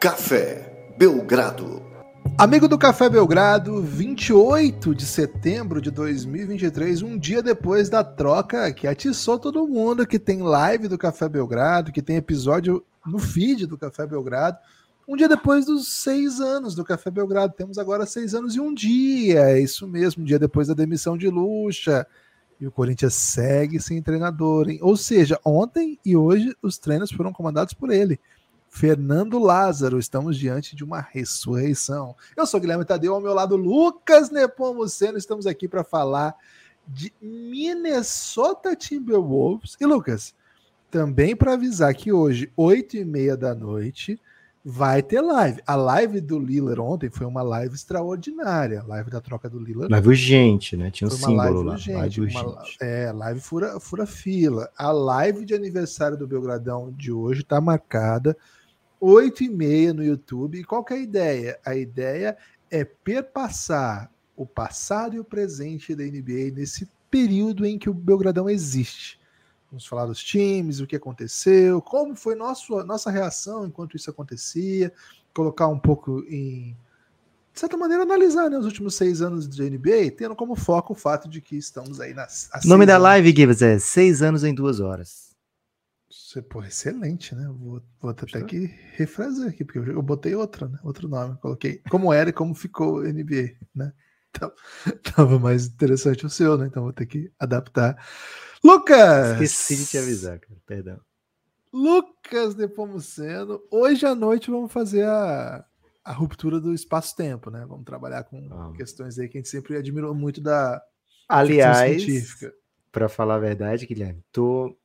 Café Belgrado. Amigo do Café Belgrado, 28 de setembro de 2023, um dia depois da troca que atiçou todo mundo, que tem live do Café Belgrado, que tem episódio no feed do Café Belgrado. Um dia depois dos seis anos do Café Belgrado. Temos agora seis anos e um dia. É isso mesmo, um dia depois da demissão de Lucha. E o Corinthians segue sem treinador, hein? Ou seja, ontem e hoje os treinos foram comandados por ele. Fernando Lázaro, estamos diante de uma ressurreição. Eu sou Guilherme Tadeu, ao meu lado Lucas Nepomuceno, estamos aqui para falar de Minnesota Timberwolves. E Lucas, também para avisar que hoje, oito e meia da noite, vai ter live. A live do Lillard ontem foi uma live extraordinária. Live da troca do Lillard. Live urgente, né? Tinha um símbolo live lá. Urgente, live urgente. Uma, é, live fura, fura fila. A live de aniversário do Belgradão de hoje está marcada 8 e meia no YouTube. E qual que é a ideia? A ideia é perpassar o passado e o presente da NBA nesse período em que o Belgradão existe. Vamos falar dos times, o que aconteceu, como foi nosso, nossa reação enquanto isso acontecia, colocar um pouco em. De certa maneira, analisar né, os últimos seis anos de NBA, tendo como foco o fato de que estamos aí nas. Nome da anos. live, Gibbs, é Seis anos em Duas Horas. Você, pô, excelente, né? Vou, vou até que refazer aqui, porque eu, eu, botei outra, né? Outro nome. Coloquei como era e como ficou NBA, né? Então, tava mais interessante o seu, né? Então vou ter que adaptar. Lucas! Esqueci de te avisar, cara. Perdão. Lucas Nepomuceno, hoje à noite vamos fazer a, a ruptura do espaço-tempo, né? Vamos trabalhar com ah. questões aí que a gente sempre admirou muito da Aliás, para falar a verdade, Guilherme, tô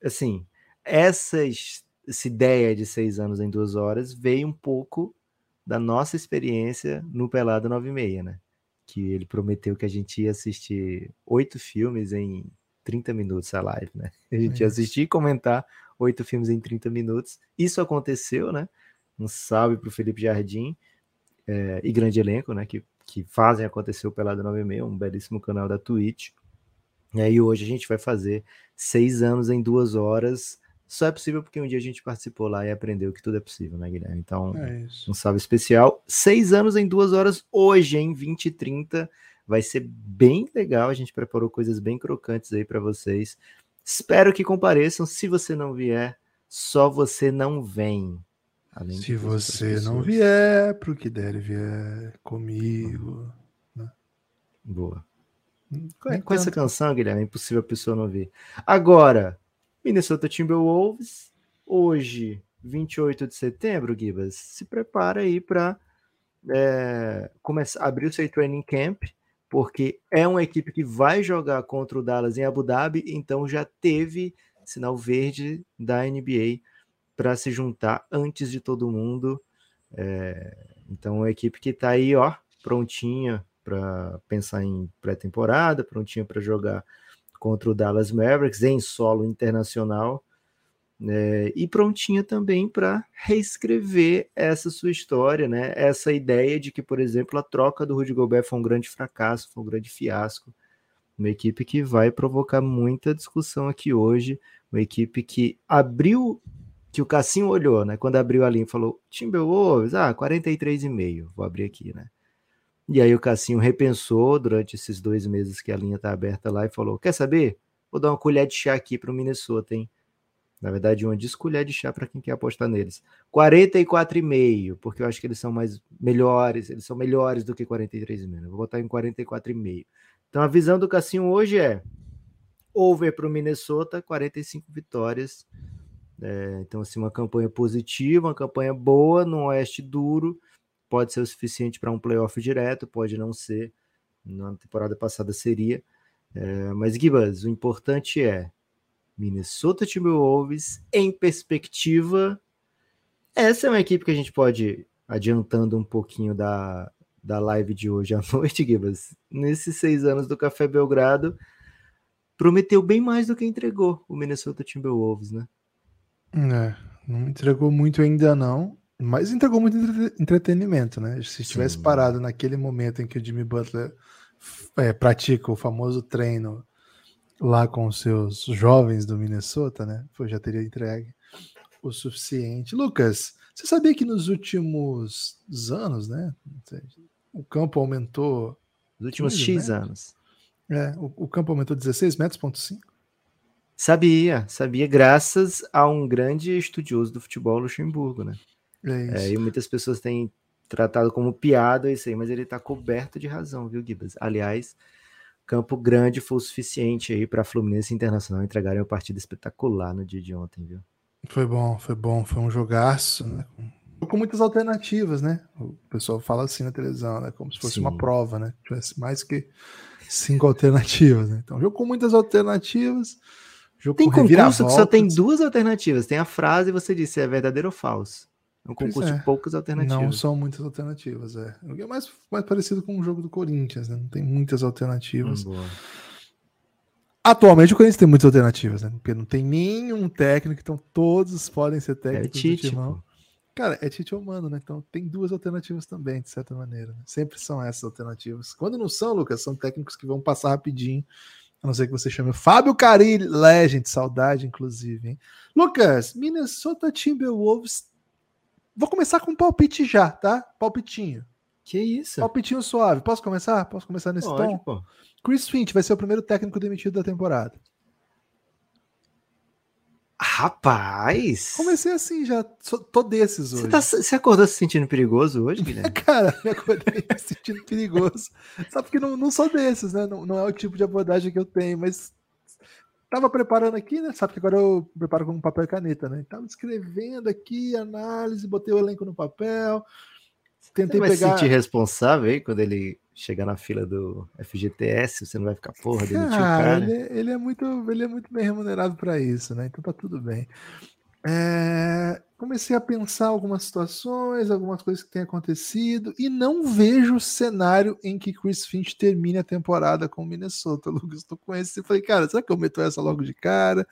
assim, essas, essa ideia de seis anos em duas horas veio um pouco da nossa experiência no Pelado 96, né? Que ele prometeu que a gente ia assistir oito filmes em 30 minutos a live, né? A gente ia assistir e comentar oito filmes em 30 minutos. Isso aconteceu, né? Um salve para o Felipe Jardim é, e grande elenco, né? Que, que fazem acontecer o Pelado 96, um belíssimo canal da Twitch. E aí hoje a gente vai fazer seis anos em duas horas. Só é possível porque um dia a gente participou lá e aprendeu que tudo é possível, né, Guilherme? Então, é um salve especial. Seis anos em duas horas hoje, em 20 e 30. Vai ser bem legal. A gente preparou coisas bem crocantes aí para vocês. Espero que compareçam. Se você não vier, só você não vem. Além Se você não vier, pro que der vier comigo. Né? Boa. Hum, com, com essa canção, Guilherme, é impossível a pessoa não ver. Agora, Minnesota Timberwolves, hoje, 28 de setembro, Gibas, se prepara aí para é, começar abrir o seu training camp porque é uma equipe que vai jogar contra o Dallas em Abu Dhabi, então já teve sinal verde da NBA para se juntar antes de todo mundo. É, então, é uma equipe que está aí, ó, prontinha para pensar em pré-temporada, prontinha para jogar contra o Dallas Mavericks em solo internacional. É, e prontinha também para reescrever essa sua história, né? Essa ideia de que, por exemplo, a troca do Rudy Gobert foi um grande fracasso, foi um grande fiasco. Uma equipe que vai provocar muita discussão aqui hoje, uma equipe que abriu, que o Cassinho olhou, né? Quando abriu a linha falou: Timberwolves, ah, 43,5, vou abrir aqui, né? E aí o Cassinho repensou durante esses dois meses que a linha tá aberta lá e falou: Quer saber? Vou dar uma colher de chá aqui para o Minnesota, hein? Na verdade, uma descolher de chá para quem quer apostar neles. 44,5, porque eu acho que eles são mais melhores, eles são melhores do que 43,5. Vou botar em 44,5. Então a visão do Cassinho hoje é over para o Minnesota, 45 vitórias. É, então, assim, uma campanha positiva, uma campanha boa no Oeste duro. Pode ser o suficiente para um playoff direto, pode não ser. Na temporada passada seria. É, mas, Gibas, o importante é Minnesota Timberwolves em perspectiva. Essa é uma equipe que a gente pode, adiantando um pouquinho da, da live de hoje à noite, Gibas, nesses seis anos do Café Belgrado, prometeu bem mais do que entregou o Minnesota Timberwolves, né? É, não entregou muito ainda não, mas entregou muito entretenimento, né? Se estivesse parado naquele momento em que o Jimmy Butler é, pratica o famoso treino lá com os seus jovens do Minnesota, né? Pô, já teria entregue o suficiente. Lucas, Você sabia que nos últimos anos, né? O campo aumentou. Nos últimos 15, X né? anos. É, o, o, campo aumentou 16 metros, ponto 5. Sabia, sabia, graças a um grande estudioso do futebol, Luxemburgo, né? É isso. É, e muitas pessoas têm tratado como piada isso aí, mas ele está coberto de razão, viu, Gibas? Aliás, Campo Grande foi o suficiente aí para a Fluminense Internacional entregarem uma partida espetacular no dia de ontem, viu? Foi bom, foi bom, foi um jogaço, né? Com muitas alternativas, né? O pessoal fala assim na televisão, né? Como se fosse Sim. uma prova, né? Tivesse mais que cinco alternativas, né? Então, jogo com muitas alternativas. Jogo tem concurso que só tem duas alternativas. Tem a frase e você disse se é verdadeiro ou falso. É um concurso é. de poucas alternativas. Não são muitas alternativas, é. É mais, mais parecido com o jogo do Corinthians, né? Não tem muitas alternativas. Hum, Atualmente o Corinthians tem muitas alternativas, né? Porque não tem nenhum técnico, então todos podem ser técnicos é Tite, do Cara, é Tite ou Mano, né? Então tem duas alternativas também, de certa maneira. Né? Sempre são essas alternativas. Quando não são, Lucas, são técnicos que vão passar rapidinho. A não ser que você chame Fábio Carilli, Legend, saudade, inclusive, hein? Lucas, Minnesota Timberwolves Vou começar com um palpite já, tá? Palpitinho. Que isso? Palpitinho suave. Posso começar? Posso começar nesse Pode, tom? Pô. Chris Finch vai ser o primeiro técnico demitido da temporada. Rapaz! Comecei assim já, tô desses hoje. Você, tá, você acordou se sentindo perigoso hoje, Guilherme? Cara, me acordei me sentindo perigoso. Só porque não, não sou desses, né? Não, não é o tipo de abordagem que eu tenho, mas Tava preparando aqui, né? Sabe que agora eu preparo com papel e caneta, né? Tava escrevendo aqui, análise, botei o elenco no papel. Tentei você vai pegar. se sentir responsável aí quando ele chegar na fila do FGTS? Você não vai ficar, porra, demitiu o cara. Ele, é, ele, é muito, ele é muito bem remunerado para isso, né? Então tá tudo bem. É, comecei a pensar algumas situações, algumas coisas que têm acontecido, e não vejo cenário em que Chris Finch termine a temporada com o Minnesota. Lucas, estou com esse. Falei, cara, será que eu meto essa logo de cara?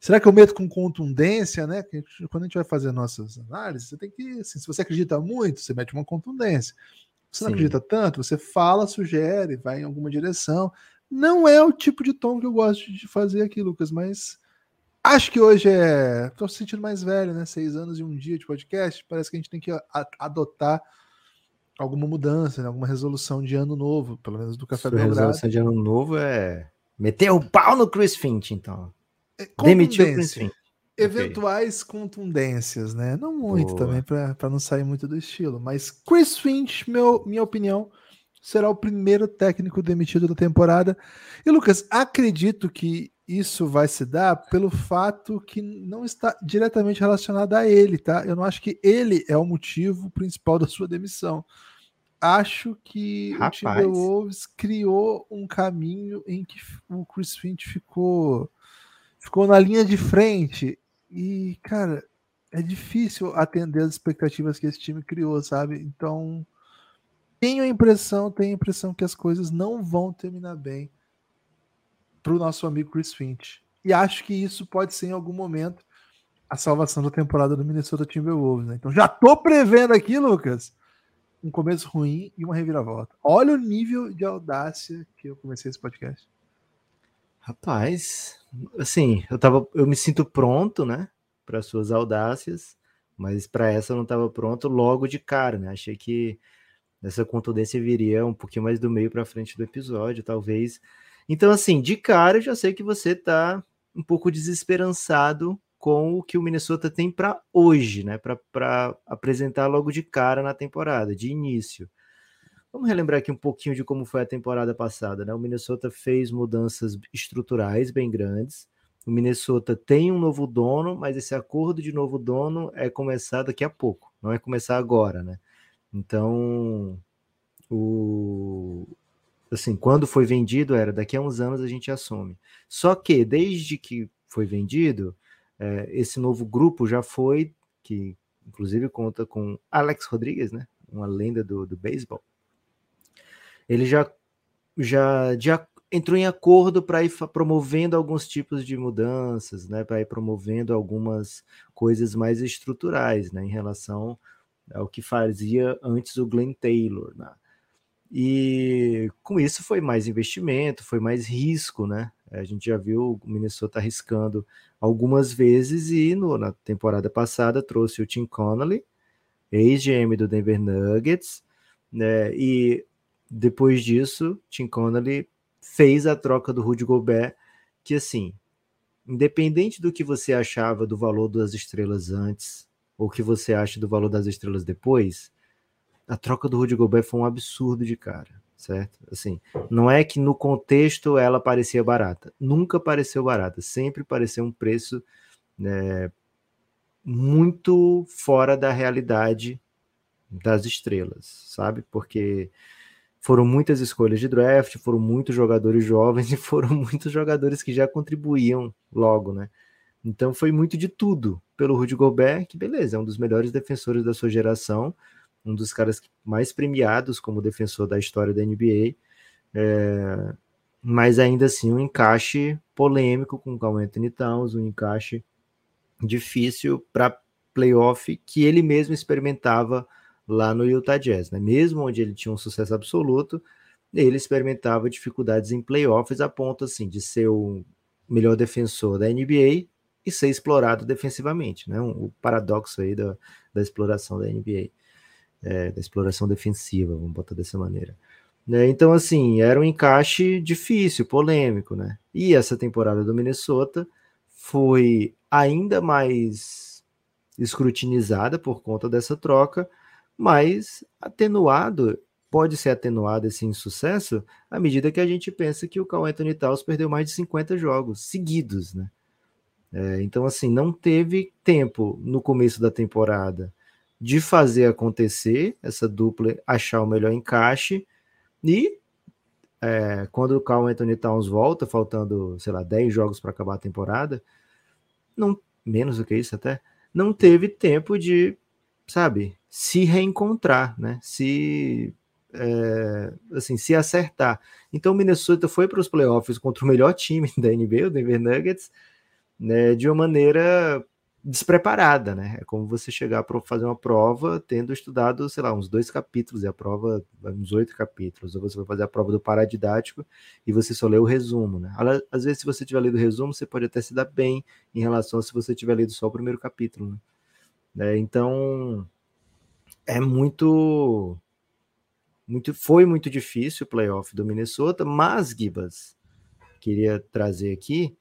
Será que eu meto com contundência, né? Quando a gente vai fazer nossas análises, você tem que, assim, se você acredita muito, você mete uma contundência. Se você não acredita tanto, você fala, sugere, vai em alguma direção. Não é o tipo de tom que eu gosto de fazer aqui, Lucas, mas Acho que hoje é. Tô se sentindo mais velho, né? Seis anos e um dia de podcast. Parece que a gente tem que adotar alguma mudança, né? alguma resolução de ano novo, pelo menos do Café Belgrado. resolução de ano novo é meter o pau no Chris Finch, então. É, Demitiu o Chris Finch. Eventuais okay. contundências, né? Não muito Boa. também, para não sair muito do estilo. Mas Chris Finch, meu, minha opinião, será o primeiro técnico demitido da temporada. E Lucas, acredito que isso vai se dar pelo fato que não está diretamente relacionado a ele, tá? Eu não acho que ele é o motivo principal da sua demissão. Acho que Rapaz. o Timberwolves criou um caminho em que o Chris Finch ficou ficou na linha de frente e, cara, é difícil atender as expectativas que esse time criou, sabe? Então, tenho a impressão, tenho a impressão que as coisas não vão terminar bem para o nosso amigo Chris Finch. E acho que isso pode ser em algum momento a salvação da temporada do Minnesota Timberwolves. Né? Então já tô prevendo aqui, Lucas, um começo ruim e uma reviravolta. Olha o nível de audácia que eu comecei esse podcast. Rapaz, assim, eu tava, eu me sinto pronto, né, para suas audácias, mas para essa eu não estava pronto logo de cara, né? Achei que essa contundência viria um pouquinho mais do meio para frente do episódio, talvez então, assim, de cara eu já sei que você está um pouco desesperançado com o que o Minnesota tem para hoje, né? Para apresentar logo de cara na temporada, de início. Vamos relembrar aqui um pouquinho de como foi a temporada passada, né? O Minnesota fez mudanças estruturais bem grandes. O Minnesota tem um novo dono, mas esse acordo de novo dono é começar daqui a pouco, não é começar agora, né? Então, o, assim, quando foi vendido era daqui a uns anos a gente assume. Só que desde que foi vendido, é, esse novo grupo já foi, que inclusive conta com Alex Rodrigues, né? Uma lenda do, do beisebol. Ele já, já, já entrou em acordo para ir promovendo alguns tipos de mudanças, né? Para ir promovendo algumas coisas mais estruturais, né? Em relação ao que fazia antes o Glenn Taylor, né? E com isso foi mais investimento, foi mais risco, né? A gente já viu o Minnesota arriscando algumas vezes e no, na temporada passada trouxe o Tim Connolly, ex-GM do Denver Nuggets, né? E depois disso, Tim Connolly fez a troca do Rudy Gobert, que assim, independente do que você achava do valor das estrelas antes, ou que você acha do valor das estrelas depois, a troca do Rudy Gobert foi um absurdo de cara, certo? Assim, não é que no contexto ela parecia barata, nunca pareceu barata, sempre pareceu um preço né, muito fora da realidade das estrelas, sabe? Porque foram muitas escolhas de draft, foram muitos jogadores jovens e foram muitos jogadores que já contribuíam logo, né? Então foi muito de tudo pelo Rudy Gobert, que beleza, é um dos melhores defensores da sua geração, um dos caras mais premiados como defensor da história da NBA, é, mas ainda assim um encaixe polêmico com o Carl Anthony Towns, um encaixe difícil para playoff que ele mesmo experimentava lá no Utah Jazz, né? Mesmo onde ele tinha um sucesso absoluto, ele experimentava dificuldades em playoffs a ponto assim de ser o melhor defensor da NBA e ser explorado defensivamente, né? O paradoxo aí da, da exploração da NBA, é, da exploração defensiva, vamos botar dessa maneira. Né? Então, assim, era um encaixe difícil, polêmico, né? E essa temporada do Minnesota foi ainda mais escrutinizada por conta dessa troca, mas atenuado, pode ser atenuado esse insucesso à medida que a gente pensa que o Carl Anthony Towns perdeu mais de 50 jogos seguidos, né? É, então, assim, não teve tempo no começo da temporada de fazer acontecer essa dupla, achar o melhor encaixe, e é, quando o Carl Anthony Towns volta, faltando, sei lá, 10 jogos para acabar a temporada, não menos do que isso até, não teve tempo de, sabe, se reencontrar, né? Se é, assim, se acertar. Então o Minnesota foi para os playoffs contra o melhor time da NBA, o Denver Nuggets, né, de uma maneira despreparada, né? É como você chegar para fazer uma prova tendo estudado, sei lá, uns dois capítulos, e a prova, uns oito capítulos, ou você vai fazer a prova do paradidático e você só lê o resumo, né? Às vezes, se você tiver lido o resumo, você pode até se dar bem em relação a se você tiver lido só o primeiro capítulo, né? É, então, é muito, muito, foi muito difícil o playoff do Minnesota, mas, Gibas, queria trazer aqui,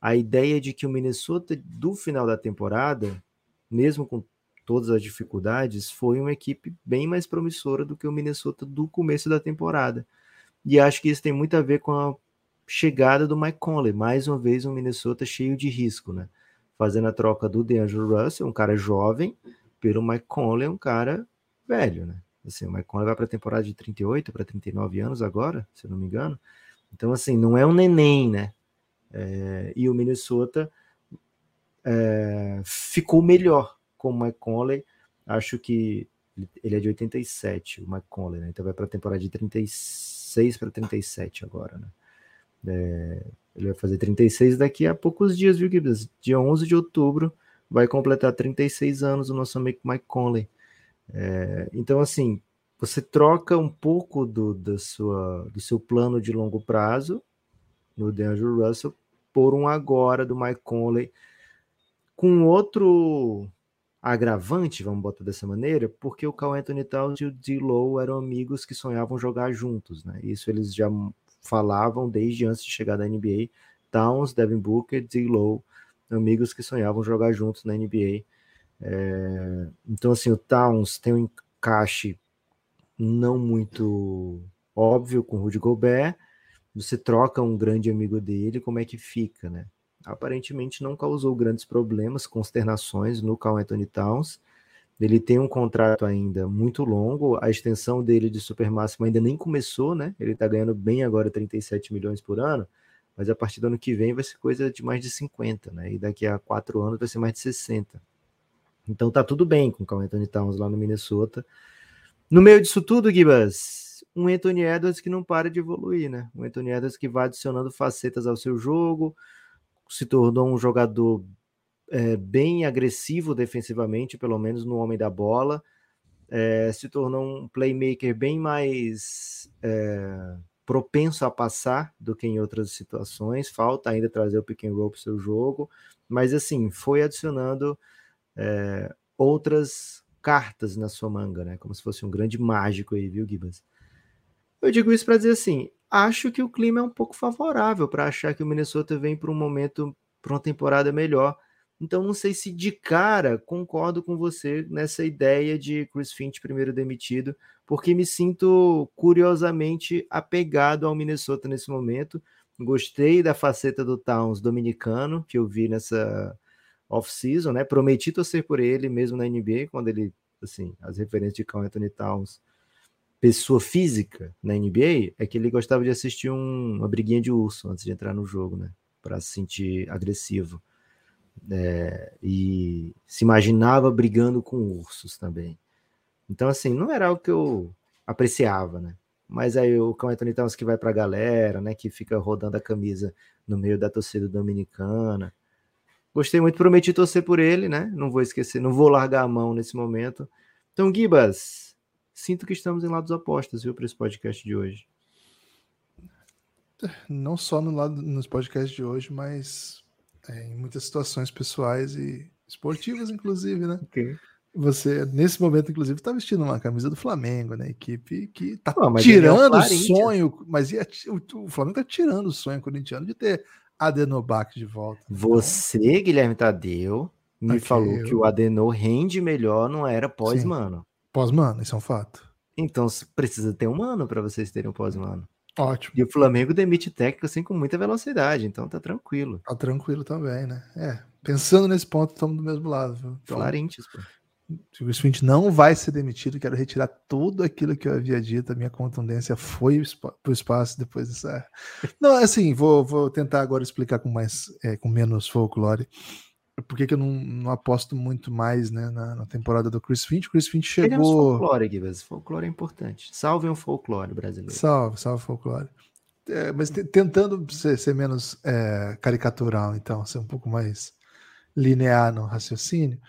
a ideia de que o Minnesota do final da temporada, mesmo com todas as dificuldades, foi uma equipe bem mais promissora do que o Minnesota do começo da temporada. E acho que isso tem muito a ver com a chegada do Mike Conley, mais uma vez um Minnesota cheio de risco, né? Fazendo a troca do DeAngelo Russell, um cara jovem, pelo Mike Conley, um cara velho, né? Assim, o Mike Conley vai para a temporada de 38 para 39 anos agora, se eu não me engano. Então, assim, não é um neném, né? É, e o Minnesota é, ficou melhor com o Mike Conley. Acho que ele é de 87, o Mike Conley, né? Então vai para a temporada de 36 para 37 agora, né? É, ele vai fazer 36 daqui a poucos dias, viu, Gibbs? Dia 11 de outubro vai completar 36 anos o nosso amigo Mike Conley. É, então, assim, você troca um pouco do, da sua, do seu plano de longo prazo no DeAndre Russell por um agora do Mike Conley com outro agravante, vamos botar dessa maneira, porque o Carl Anthony Towns e o D-Low eram amigos que sonhavam jogar juntos, né? Isso eles já falavam desde antes de chegar da NBA. Towns, Devin Booker, D-Low, amigos que sonhavam jogar juntos na NBA. É... Então, assim, o Towns tem um encaixe não muito óbvio com o Rudy Gobert, você troca um grande amigo dele, como é que fica, né? Aparentemente não causou grandes problemas, consternações no Carl Anthony Towns. Ele tem um contrato ainda muito longo, a extensão dele de super máximo ainda nem começou, né? Ele tá ganhando bem agora 37 milhões por ano, mas a partir do ano que vem vai ser coisa de mais de 50, né? E daqui a quatro anos vai ser mais de 60. Então tá tudo bem com o Carl Anthony Towns lá no Minnesota. No meio disso tudo, Gibas, um Anthony Edwards que não para de evoluir, né? Um Anthony Edwards que vai adicionando facetas ao seu jogo, se tornou um jogador é, bem agressivo defensivamente, pelo menos no homem da bola, é, se tornou um playmaker bem mais é, propenso a passar do que em outras situações. Falta ainda trazer o pick and roll para o seu jogo, mas assim foi adicionando é, outras cartas na sua manga, né? Como se fosse um grande mágico aí, viu, Gibbons? Eu digo isso para dizer assim, acho que o clima é um pouco favorável para achar que o Minnesota vem para um momento, para uma temporada melhor. Então não sei se de cara concordo com você nessa ideia de Chris Finch primeiro demitido, porque me sinto curiosamente apegado ao Minnesota nesse momento. Gostei da faceta do Towns dominicano que eu vi nessa off-season, né? Prometi torcer por ele mesmo na NBA, quando ele, assim, as referências de Carl Anthony Towns, pessoa física na NBA, é que ele gostava de assistir um, uma briguinha de urso antes de entrar no jogo, né? Para se sentir agressivo. É, e se imaginava brigando com ursos também. Então, assim, não era o que eu apreciava, né? Mas aí o Cão Anthony Towns que vai para a galera, né? Que fica rodando a camisa no meio da torcida dominicana. Gostei muito, prometi torcer por ele, né? Não vou esquecer, não vou largar a mão nesse momento. Então, Gibas, sinto que estamos em lados opostos, viu, para esse podcast de hoje. Não só no lado nos podcasts de hoje, mas é, em muitas situações pessoais e esportivas, inclusive, né? Okay. Você, nesse momento, inclusive, está vestindo uma camisa do Flamengo, né? Equipe que está tirando é o sonho, mas ia, o, o, Flamengo está tirando o sonho corintiano de ter Adenobac de volta. Você, então... Guilherme Tadeu, me falou eu... que o Adeno rende melhor, não era pós-mano. Pós-mano, isso é um fato. Então precisa ter um mano para vocês terem um pós-mano. Ótimo. E o Flamengo demite técnico assim com muita velocidade, então tá tranquilo. Tá tranquilo também, né? É, pensando nesse ponto, estamos do mesmo lado. Viu? Então, pô o Smith não vai ser demitido, quero retirar tudo aquilo que eu havia dito, a minha contundência foi para o espaço depois dessa. Não, assim, vou, vou tentar agora explicar com mais, é, com menos folclore. Por que, que eu não, não, aposto muito mais né, na, na, temporada do Chris Finch? O Chris Finch chegou. Queremos folclore, Gibbs. Folclore é importante. Salve um folclore brasileiro. Salve, salve folclore. É, mas tentando ser, ser menos é, caricatural, então, ser um pouco mais linear no raciocínio.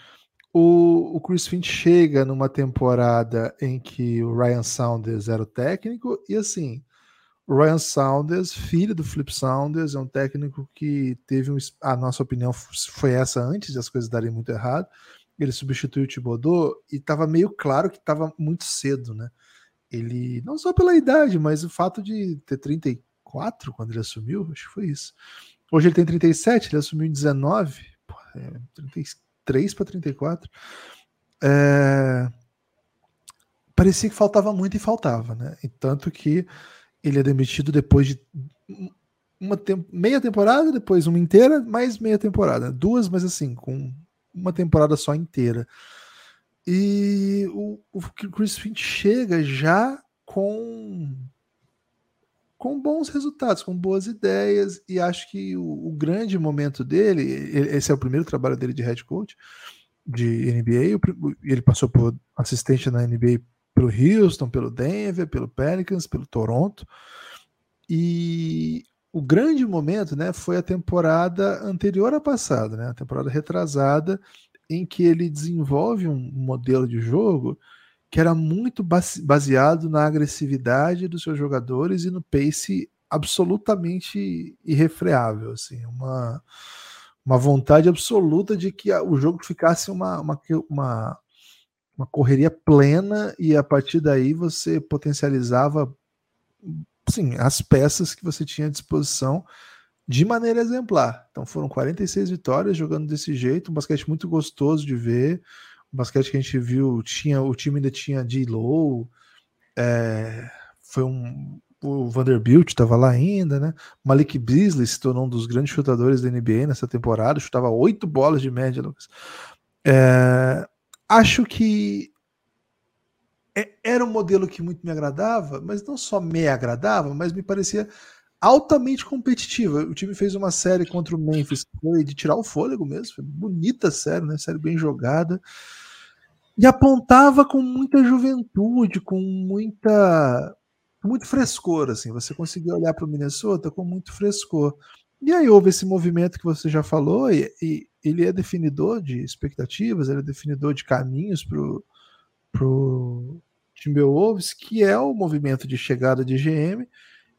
O, o Chris Finch chega numa temporada em que o Ryan Saunders era o técnico, e assim, Ryan Saunders, filho do Flip Saunders, é um técnico que teve um, a nossa opinião foi essa antes de as coisas darem muito errado. Ele substituiu o Thibodeau e estava meio claro que estava muito cedo, né? Ele, não só pela idade, mas o fato de ter 34 quando ele assumiu, acho que foi isso. Hoje ele tem 37, ele assumiu em 19, pô, é, 35 33 para 34. É... Parecia que faltava muito e faltava, né? E tanto que ele é demitido depois de uma tem... meia temporada, depois uma inteira, mais meia temporada. Duas, mas assim, com uma temporada só inteira. E o, o Chris Finch chega já com com bons resultados, com boas ideias, e acho que o, o, grande momento dele, esse é o primeiro trabalho dele de head coach de NBA, ele passou por assistente na NBA pelo Houston, pelo Denver, pelo Pelicans, pelo Toronto, e o grande momento né, foi a temporada anterior à passada, né, a temporada retrasada, em que ele desenvolve um modelo de jogo que era muito baseado na agressividade dos seus jogadores e no pace absolutamente irrefreável, assim, uma, uma vontade absoluta de que o jogo ficasse uma, uma, uma, uma correria plena e a partir daí você potencializava sim, as peças que você tinha à disposição de maneira exemplar. Então foram 46 vitórias jogando desse jeito, um basquete muito gostoso de ver, o basquete que a gente viu, tinha, o time ainda tinha D-Low, é, foi um. O Vanderbilt estava lá ainda, né? Malik Beasley se tornou um dos grandes chutadores da NBA nessa temporada, chutava oito bolas de média, Lucas. É, acho que é, era um modelo que muito me agradava, mas não só me agradava, mas me parecia altamente competitiva. O time fez uma série contra o Memphis, foi de tirar o fôlego mesmo, foi bonita série, né? Série bem jogada. E apontava com muita juventude, com muita muito frescor, assim. Você conseguia olhar para o Minnesota com muito frescor. E aí houve esse movimento que você já falou, e, e ele é definidor de expectativas, ele é definidor de caminhos para o Timberwolves, que é o movimento de chegada de GM,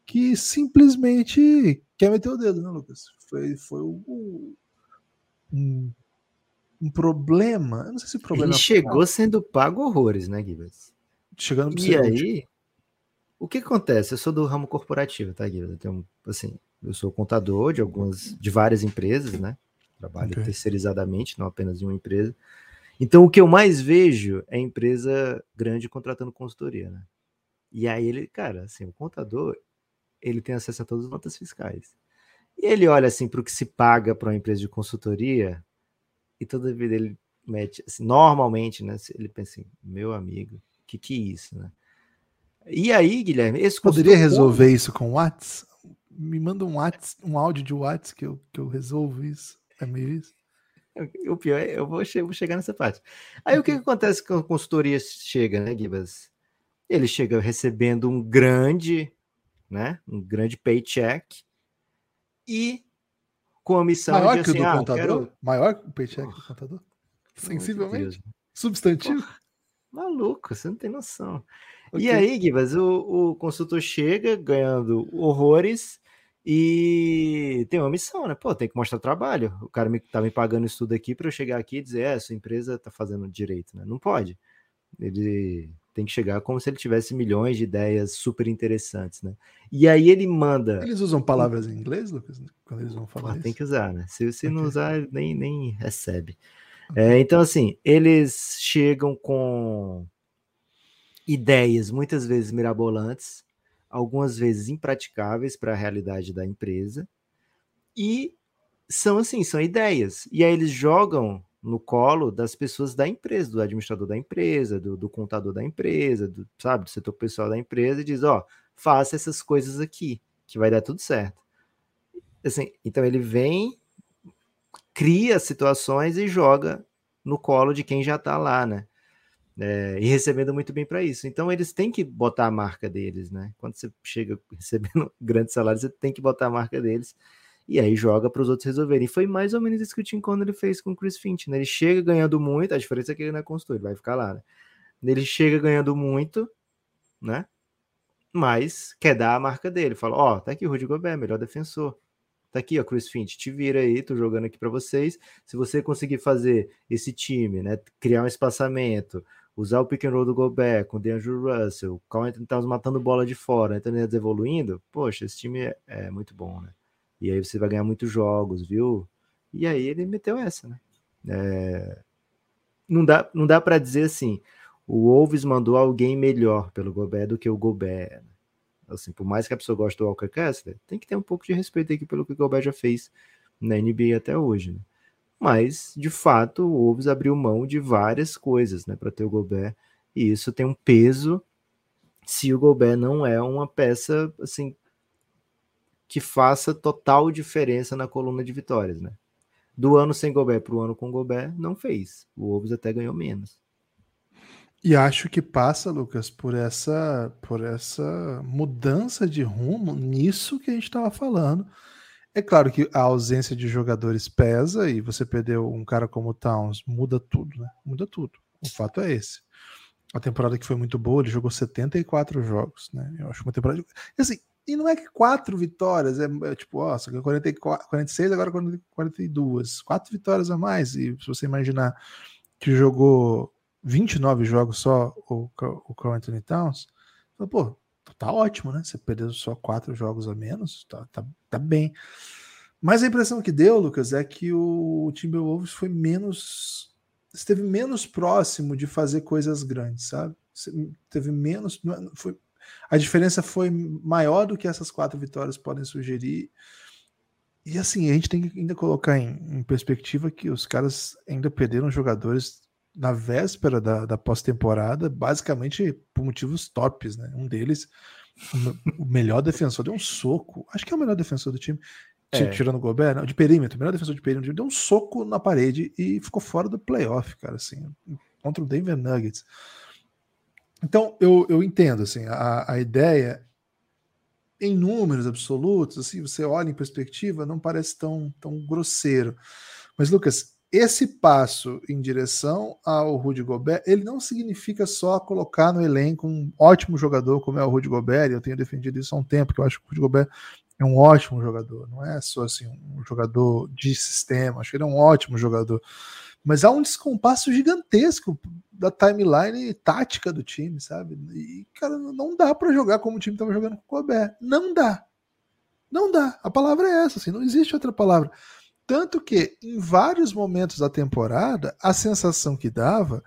que simplesmente quer meter o dedo, né, Lucas? Foi, foi o, um, um problema. Eu não sei se o problema. Ele chegou sendo pago horrores, né, Gibbs? Chegando E aí, o que acontece? Eu sou do ramo corporativo, tá, Gibbs? Eu tenho, assim, eu sou contador de algumas, de várias empresas, né? Trabalho okay. terceirizadamente, não apenas em uma empresa. Então, o que eu mais vejo é empresa grande contratando consultoria, né? E aí ele, cara, assim, o contador, ele tem acesso a todas as notas fiscais. E ele olha assim para o que se paga para uma empresa de consultoria e toda vida ele mete, assim, normalmente, né? Ele pensa assim, meu amigo, que que é isso, né? E aí, Guilherme, esse poderia resolver isso com o WhatsApp? Me manda um WhatsApp, um áudio de WhatsApp que eu, que eu resolvo isso. É meio isso. O pior é, eu vou, che vou chegar nessa parte. Aí o que, que acontece quando a consultoria chega, né, Gibas? Ele chega recebendo um grande, né, um grande paycheck e com a missão Maior de que assim, o do ah, contador? Quero... Maior que o paycheck do contador? Sensivelmente? Substantivo? Maluco, você não tem noção. Okay. E aí, Gibas, o, o consultor chega ganhando horrores e tem uma missão, né? Pô, tem que mostrar trabalho. O cara me, tá me pagando isso tudo aqui para eu chegar aqui e dizer, é, sua empresa tá fazendo direito, né? Não pode. Ele tem que chegar como se ele tivesse milhões de ideias super interessantes, né? E aí ele manda. Eles usam palavras em inglês, Lucas, quando eles vão falar ah? Tem que usar, né? Se você okay. não usar, nem, nem recebe. Okay. É, então, assim, eles chegam com ideias muitas vezes mirabolantes, algumas vezes impraticáveis para a realidade da empresa, e são assim, são ideias. E aí eles jogam no colo das pessoas da empresa, do administrador da empresa, do, do contador da empresa, do, sabe, do setor pessoal da empresa, e diz, ó, oh, faça essas coisas aqui, que vai dar tudo certo. Assim, então ele vem, cria situações e joga no colo de quem já está lá, né? É, e recebendo muito bem para isso. Então eles têm que botar a marca deles, né? Quando você chega recebendo grandes salários, você tem que botar a marca deles e aí joga para os outros resolverem. E foi mais ou menos isso que o Tim Conner ele fez com o Chris Finch, né? Ele chega ganhando muito, a diferença é que ele não é consultor, ele vai ficar lá, né? Ele chega ganhando muito, né? Mas quer dar a marca dele. Fala, ó, oh, tá aqui o Rudy Gobert, melhor defensor. Tá aqui, ó, Chris Finch, te vira aí, tô jogando aqui para vocês. Se você conseguir fazer esse time, né, criar um espaçamento, usar o pick and roll do Gobert com o DeAndre Russell, o Carl Anthony Towns matando bola de fora, Anthony evoluindo, poxa, esse time é, é muito bom, né? E aí você vai ganhar muitos jogos, viu? E aí ele meteu essa, né? É... Não dá, não dá para dizer assim, o Wolves mandou alguém melhor pelo Gobert do que o Gobert. Né? Assim, por mais que a pessoa goste do Walker Kessler, tem que ter um pouco de respeito aqui pelo que o Gobert já fez na NBA até hoje. Né? Mas, de fato, o Wolves abriu mão de várias coisas né, para ter o Gobert, e isso tem um peso se o Gobert não é uma peça assim que faça total diferença na coluna de vitórias, né? Do ano sem Gobert para o ano com Gobert, não fez. O Wolves até ganhou menos. E acho que passa, Lucas, por essa, por essa mudança de rumo nisso que a gente estava falando. É claro que a ausência de jogadores pesa e você perdeu um cara como o Towns, muda tudo, né? Muda tudo. O fato é esse. A temporada que foi muito boa, ele jogou 74 jogos, né? Eu acho uma temporada. Assim, e não é que quatro vitórias, é, é tipo, ó, só que 44, 46, agora 42. Quatro vitórias a mais. E se você imaginar que jogou 29 jogos só o, o Carl Anthony Towns, pô, tá ótimo, né? Você perdeu só quatro jogos a menos, tá, tá, tá bem. Mas a impressão que deu, Lucas, é que o Timberwolves foi menos. esteve menos próximo de fazer coisas grandes, sabe? Teve menos. Foi, a diferença foi maior do que essas quatro vitórias podem sugerir. E assim, a gente tem que ainda colocar em, em perspectiva que os caras ainda perderam jogadores na véspera da, da pós-temporada, basicamente por motivos tops, né? Um deles, o melhor defensor, deu um soco. Acho que é o melhor defensor do time. É. Tirando o Gobert, não, de perímetro, o melhor defensor de perímetro, deu um soco na parede e ficou fora do playoff, cara, assim, contra o Denver Nuggets. Então, eu, eu entendo, assim, a, a ideia em números absolutos, assim, você olha em perspectiva, não parece tão, tão grosseiro. Mas, Lucas, esse passo em direção ao Rudy Gobert, ele não significa só colocar no elenco um ótimo jogador como é o Rudy Gobert, eu tenho defendido isso há um tempo, que eu acho que o Rudy Gobert É um ótimo jogador, não é só assim um jogador de sistema, acho que ele é um ótimo jogador. Mas há um descompasso gigantesco da timeline tática do time, sabe? E, cara, não dá para jogar como o time estava jogando com o Gobert. Não dá. Não dá. A palavra é essa, assim, não existe outra palavra. Tanto que, em vários momentos da temporada, a sensação que dava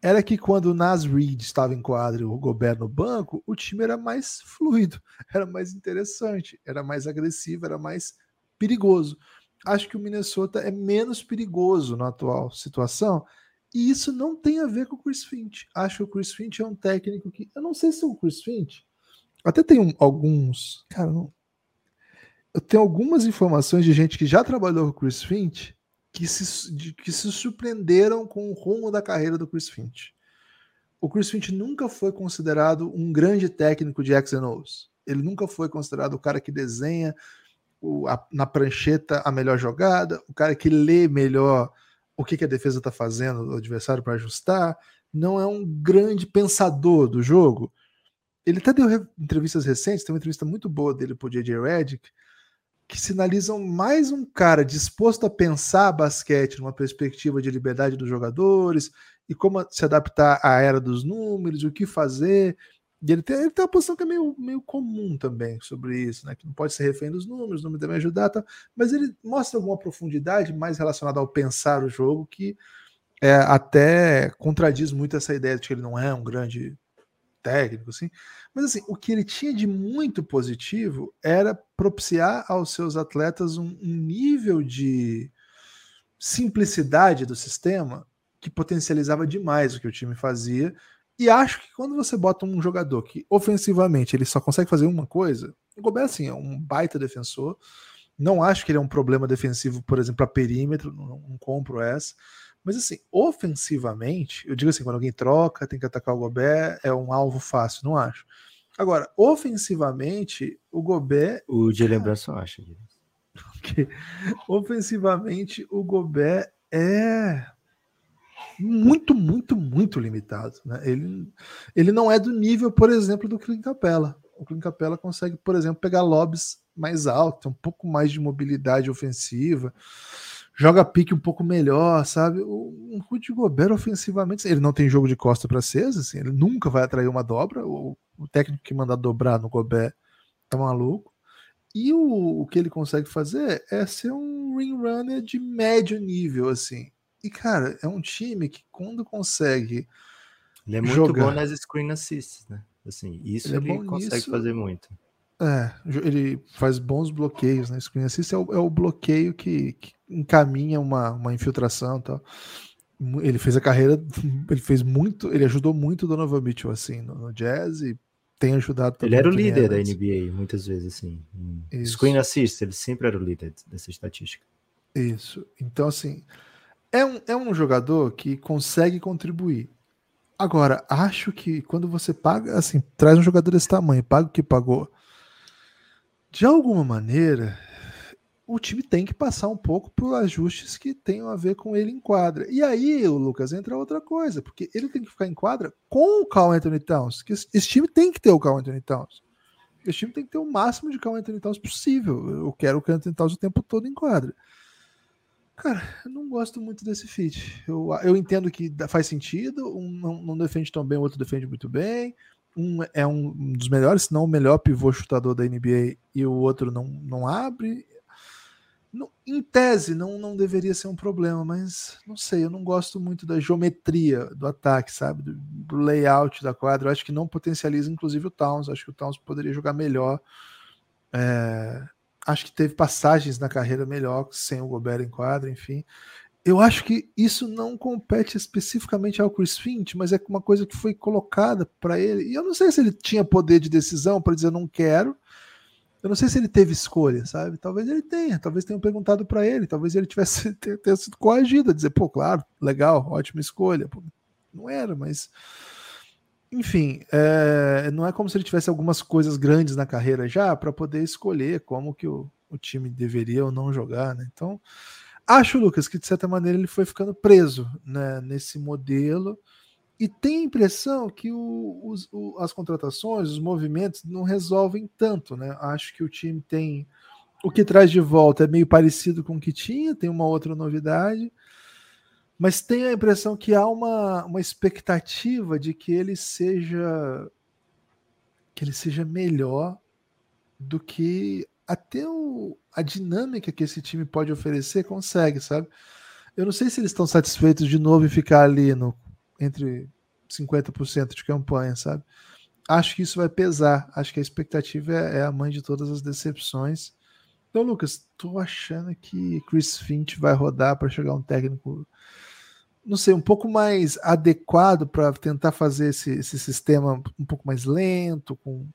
era que quando o Nas Reed estava em quadro e o Gobert no banco, o time era mais fluido, era mais interessante, era mais agressivo, era mais perigoso. Acho que o Minnesota é menos perigoso na atual situação, e isso não tem a ver com o Chris Finch. Acho que o Chris Finch é um técnico que. Eu não sei se o Chris Finch. Até tem um, alguns. Cara, não, eu tenho algumas informações de gente que já trabalhou com o Chris Finch que se, de, que se surpreenderam com o rumo da carreira do Chris Finch. O Chris Finch nunca foi considerado um grande técnico de X and. Ele nunca foi considerado o cara que desenha o, a, na prancheta a melhor jogada, o cara que lê melhor o que, que a defesa está fazendo do adversário para ajustar. Não é um grande pensador do jogo. Ele até deu entrevistas recentes, tem uma entrevista muito boa dele para o J.J. Redick, que sinalizam mais um cara disposto a pensar basquete numa perspectiva de liberdade dos jogadores e como se adaptar à era dos números, o que fazer. E ele tem, ele tem uma posição que é meio, meio comum também sobre isso, né? Que não pode ser refém dos números, não me deve ajudar, tá? mas ele mostra alguma profundidade mais relacionada ao pensar o jogo que é, até contradiz muito essa ideia de que ele não é um grande técnico, assim. Mas assim, o que ele tinha de muito positivo era propiciar aos seus atletas um, um nível de simplicidade do sistema que potencializava demais o que o time fazia. E acho que quando você bota um jogador que ofensivamente ele só consegue fazer uma coisa, o Gobert assim, é um baita defensor. Não acho que ele é um problema defensivo, por exemplo, a perímetro, não, não compro essa. Mas assim, ofensivamente, eu digo assim, quando alguém troca, tem que atacar o Gobert, é um alvo fácil, não acho. Agora, ofensivamente, o Gobert. O de lembrança acha. Okay. Ofensivamente, o Gobert é muito, muito, muito limitado. Né? Ele, ele não é do nível, por exemplo, do Clint Capella. O Clint Capella consegue, por exemplo, pegar lobbies mais altos, um pouco mais de mobilidade ofensiva joga pique um pouco melhor, sabe? O, Rudy Gobert ofensivamente, ele não tem jogo de costa para César, assim, ele nunca vai atrair uma dobra. O, o, técnico que manda dobrar no Gobert tá maluco. E o, o que ele consegue fazer é ser um ring runner de médio nível, assim. E, cara, é um time que quando consegue. Ele é muito jogar... bom nas screen assists, né? Assim, isso ele, é ele consegue nisso. fazer muito. É, ele faz bons bloqueios, né? Screen assist é o, é o bloqueio que, que, encaminha uma, uma infiltração e tal. Ele fez a carreira, ele fez muito, ele ajudou muito o Donovan Mitchell assim no, no Jazz e tem ajudado também. Ele era o líder da NBA muitas vezes assim. Screen assist, ele sempre era o líder dessa estatística. Isso. Então assim, é um, é um jogador que consegue contribuir. Agora, acho que quando você paga, assim, traz um jogador desse tamanho, paga o que pagou, de alguma maneira, o time tem que passar um pouco por ajustes que tenham a ver com ele em quadra. E aí, o Lucas, entra outra coisa, porque ele tem que ficar em quadra com o Carl Anthony Towns. Que esse time tem que ter o Carl Anthony Towns. Esse time tem que ter o máximo de Carl Anthony Towns possível. Eu quero o Carl Anthony Towns o tempo todo em quadra. Cara, eu não gosto muito desse fit. Eu, eu entendo que faz sentido, um não, não defende tão bem, o outro defende muito bem um é um dos melhores, se não o melhor pivô chutador da NBA e o outro não, não abre. No, em tese, não, não deveria ser um problema, mas não sei, eu não gosto muito da geometria do ataque, sabe? Do, do layout da quadra. Eu acho que não potencializa, inclusive, o Towns. Acho que o Towns poderia jogar melhor. É, acho que teve passagens na carreira melhor sem o Gobert em quadra, enfim eu acho que isso não compete especificamente ao Chris Finch, mas é uma coisa que foi colocada para ele. E eu não sei se ele tinha poder de decisão para dizer não quero. Eu não sei se ele teve escolha, sabe? Talvez ele tenha, talvez tenham perguntado para ele, talvez ele tivesse ter, sido coagido a dizer, pô, claro, legal, ótima escolha. Pô, não era, mas enfim, é, não é como se ele tivesse algumas coisas grandes na carreira já para poder escolher como que o, o time deveria ou não jogar, né? Então, Acho, Lucas, que de certa maneira ele foi ficando preso né, nesse modelo e tem a impressão que o, os, o, as contratações, os movimentos não resolvem tanto, né? Acho que o time tem. O que traz de volta é meio parecido com o que tinha, tem uma outra novidade, mas tenho a impressão que há uma, uma expectativa de que ele seja que ele seja melhor do que até o, a dinâmica que esse time pode oferecer consegue, sabe? Eu não sei se eles estão satisfeitos de novo em ficar ali no entre 50% de campanha, sabe? Acho que isso vai pesar. Acho que a expectativa é, é a mãe de todas as decepções. Então, Lucas, tô achando que Chris Finch vai rodar para chegar um técnico, não sei, um pouco mais adequado para tentar fazer esse, esse sistema um pouco mais lento, com,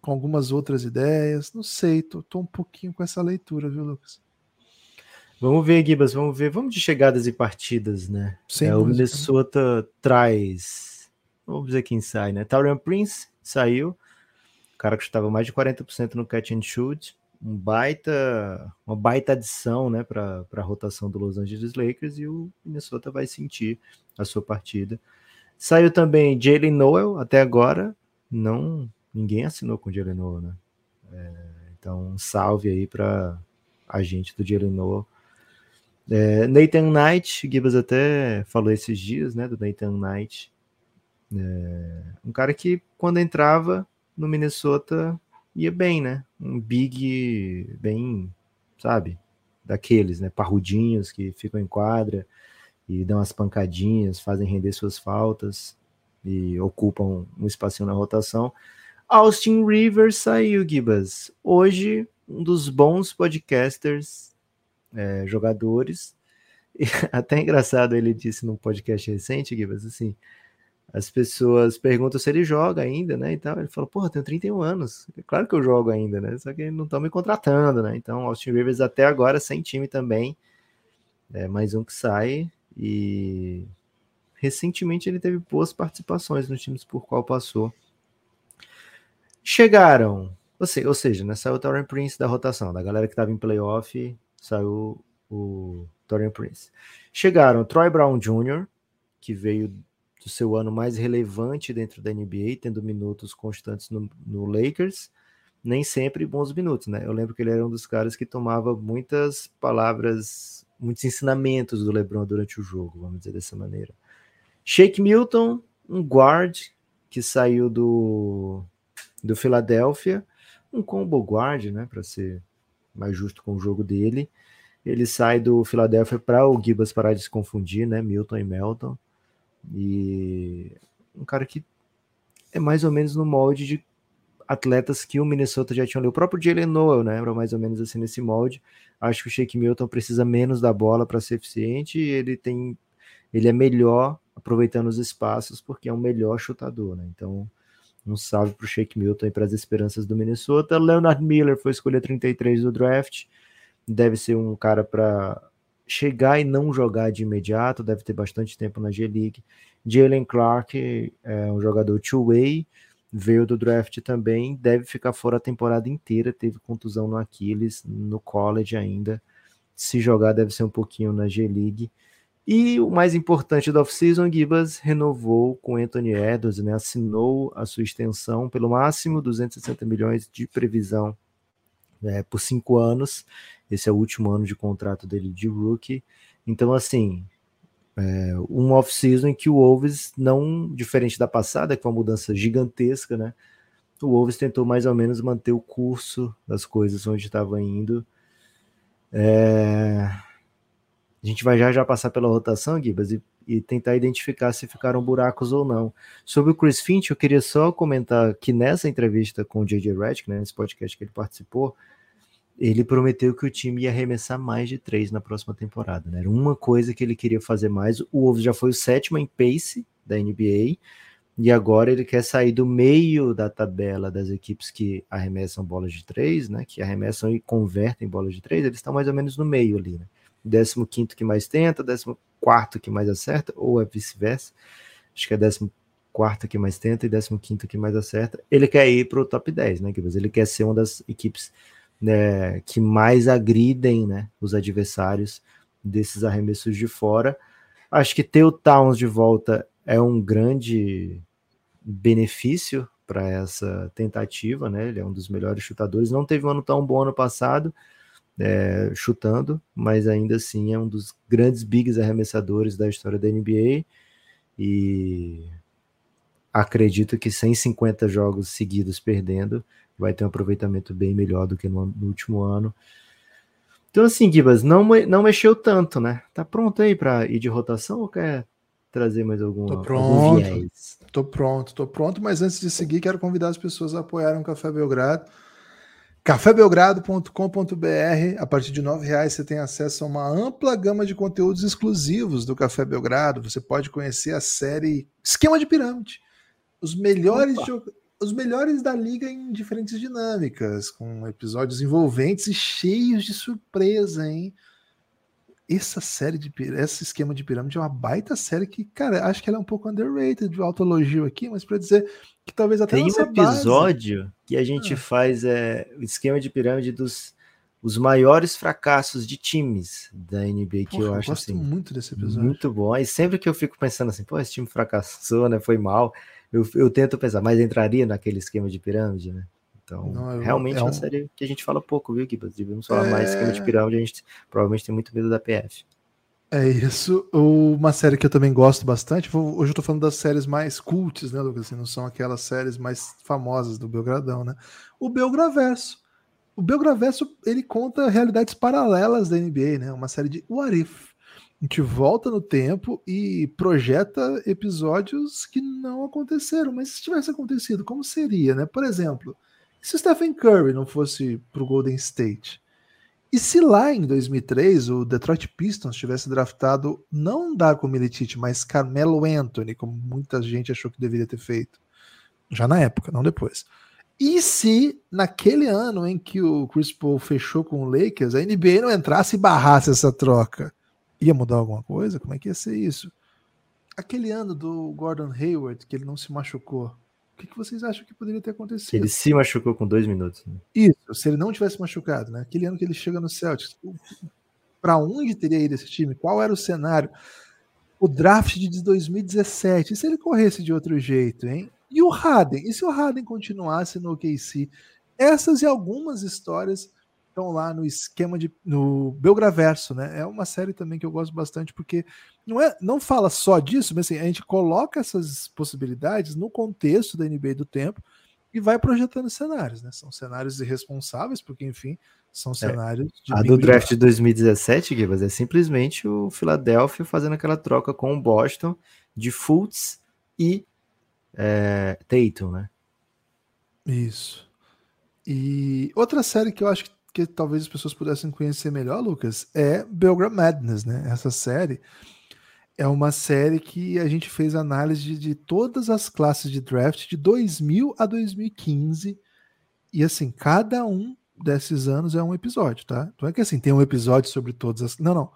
com algumas outras ideias. Não sei, tô, tô um pouquinho com essa leitura, viu, Lucas? Vamos ver, Gibas, vamos ver. Vamos de chegadas e partidas, né? Sem é, o Minnesota traz. Vamos ver quem sai, né? Taurian Prince saiu. O cara que estava mais de 40% no catch and shoot. Um baita, uma baita adição, né, para a rotação do Los Angeles Lakers. E o Minnesota vai sentir a sua partida. Saiu também Jalen Noel. Até agora, não ninguém assinou com Jalen Noel, né? É, então, um salve aí para a gente do Jalen Noel é, Nathan Knight, Gibbs até falou esses dias, né, do Nathan Knight. É, um cara que, quando entrava no Minnesota, ia bem, né? Um big bem, sabe? Daqueles, né? Parrudinhos que ficam em quadra e dão as pancadinhas, fazem render suas faltas e ocupam um espacinho na rotação. Austin Rivers saiu, Gibas. Hoje, um dos bons podcasters é, jogadores. E até engraçado, ele disse num podcast recente, Gibas, assim, as pessoas perguntam se ele joga ainda, né, e tal. Ele falou, porra, tenho 31 anos. É claro que eu jogo ainda, né, só que não estão me contratando, né. Então, Austin Rivers até agora sem time também. É mais um que sai e recentemente ele teve boas participações nos times por qual passou. Chegaram, ou seja, né, saiu o Torren Prince da rotação, da galera que estava em playoff saiu o Dorian Prince. Chegaram Troy Brown Jr., que veio do seu ano mais relevante dentro da NBA, tendo minutos constantes no, no, Lakers, nem sempre bons minutos, né? Eu lembro que ele era um dos caras que tomava muitas palavras, muitos ensinamentos do LeBron durante o jogo, vamos dizer dessa maneira. Shake Milton, um guard que saiu do do Philadelphia, um combo guard, né, para ser mais justo com o jogo dele. Ele sai do Philadelphia para o Gibas parar de se confundir, né? Milton e Melton. E um cara que é mais ou menos no molde de atletas que o Minnesota já tinha ali. O próprio Jalen Noel, né? Era mais ou menos assim nesse molde. Acho que o Shake Milton precisa menos da bola para ser eficiente e ele tem. Ele é melhor aproveitando os espaços porque é um melhor chutador, né? Então, um salve para o Shake Milton e para as esperanças do Minnesota. Leonard Miller foi escolha 33 do draft. Deve ser um cara para chegar e não jogar de imediato, deve ter bastante tempo na G-League. Jalen Clark é um jogador two-way, veio do draft também, deve ficar fora a temporada inteira, teve contusão no Aquiles, no college ainda. Se jogar, deve ser um pouquinho na G-League. E o mais importante da off-season, Gibas renovou com Anthony Edwards, né, assinou a sua extensão pelo máximo 260 milhões de previsão né, por cinco anos. Esse é o último ano de contrato dele de rookie. Então, assim, é, um off-season em que o Wolves, não diferente da passada, que foi uma mudança gigantesca, né? O Wolves tentou mais ou menos manter o curso das coisas onde estava indo. É, a gente vai já já passar pela rotação, Gibas, e, e, tentar identificar se ficaram buracos ou não. Sobre o Chris Finch, eu queria só comentar que nessa entrevista com o JJ Redick, né, nesse podcast que ele participou, ele prometeu que o time ia arremessar mais de três na próxima temporada. Né? Era uma coisa que ele queria fazer mais. O Wolves já foi o sétimo em pace da NBA, e agora ele quer sair do meio da tabela das equipes que arremessam bolas de três, né? Que arremessam e convertem bolas de três, eles estão mais ou menos no meio ali, né? 15 que mais tenta, 14 que mais acerta, ou é vice-versa. Acho que é 14 que mais tenta e 15 que mais acerta. Ele quer ir para o top 10, né? Ele quer ser uma das equipes né, que mais agridem né, os adversários desses arremessos de fora. Acho que ter o Towns de volta é um grande benefício para essa tentativa, né? Ele é um dos melhores chutadores. Não teve um ano tão bom ano passado, é, chutando, mas ainda assim é um dos grandes bigs arremessadores da história da NBA. E acredito que 150 jogos seguidos perdendo vai ter um aproveitamento bem melhor do que no, no último ano. Então, assim, Gibas, não, não mexeu tanto, né? Tá pronto aí para ir de rotação ou quer trazer mais algum, tô pronto, algum viés? Tô pronto, tô pronto, mas antes de seguir, quero convidar as pessoas a apoiarem o Café Belgrado. cafébelgrado.com.br A partir de R$ reais você tem acesso a uma ampla gama de conteúdos exclusivos do Café Belgrado. Você pode conhecer a série Esquema de Pirâmide. Os melhores jogadores os melhores da liga em diferentes dinâmicas, com episódios envolventes e cheios de surpresa, hein? Essa série de esse esquema de pirâmide é uma baita série que, cara, acho que ela é um pouco underrated de autoelogio aqui, mas para dizer que talvez até tem um episódio base... que a gente ah. faz é, o esquema de pirâmide dos os maiores fracassos de times da NBA que Porra, eu acho eu gosto assim, muito desse episódio. Muito bom. E sempre que eu fico pensando assim, pô, esse time fracassou, né? Foi mal eu, eu tento pensar, mas entraria naquele esquema de pirâmide, né? Então, Não, eu, realmente é, uma série que a gente fala pouco, viu, Gibas? Devemos falar é... mais esquema de pirâmide, a gente provavelmente tem muito medo da PF. É isso. Uma série que eu também gosto bastante. Hoje eu tô falando das séries mais cults, né, Lucas? Assim, não são aquelas séries mais famosas do Belgradão, né? O Belgraverso. O Belgraverso, ele conta realidades paralelas da NBA, né? Uma série de What If. A gente volta no tempo e projeta episódios que não aconteceram. Mas se tivesse acontecido, como seria, né? Por exemplo, se o Stephen Curry não fosse para o Golden State? E se lá em 2003 o Detroit Pistons tivesse draftado não Darko Milicic, mas Carmelo Anthony, como muita gente achou que deveria ter feito? Já na época, não depois. E se naquele ano em que o Chris Paul fechou com o Lakers, a NBA não entrasse e barrasse essa troca? Ia mudar alguma coisa? Como é que ia ser isso? Aquele ano do Gordon Hayward, que ele não se machucou, o que, que vocês acham que poderia ter acontecido? Ele se machucou com dois minutos. Né? Isso, se ele não tivesse machucado, né? Aquele ano que ele chega no Celtics, para onde teria ido esse time? Qual era o cenário? O draft de 2017, e se ele corresse de outro jeito, hein? E o Harden? E se o Harden continuasse no OKC? Essas e algumas histórias estão lá no esquema de no Belgraverso, né? É uma série também que eu gosto bastante porque não é não fala só disso, mas assim, a gente coloca essas possibilidades no contexto da NBA do tempo e vai projetando cenários, né? São cenários irresponsáveis, porque enfim, são é. cenários é. A do draft de 2017, Gibas, é simplesmente o Philadelphia fazendo aquela troca com o Boston de Fultz e é, Tatum, né? Isso. E outra série que eu acho que que talvez as pessoas pudessem conhecer melhor, Lucas, é Belgrade Madness, né? Essa série é uma série que a gente fez análise de, todas as classes de draft de 2000 a 2015 e assim, cada um desses anos é um episódio, tá? Não é que assim, tem um episódio sobre todas as. Não, não.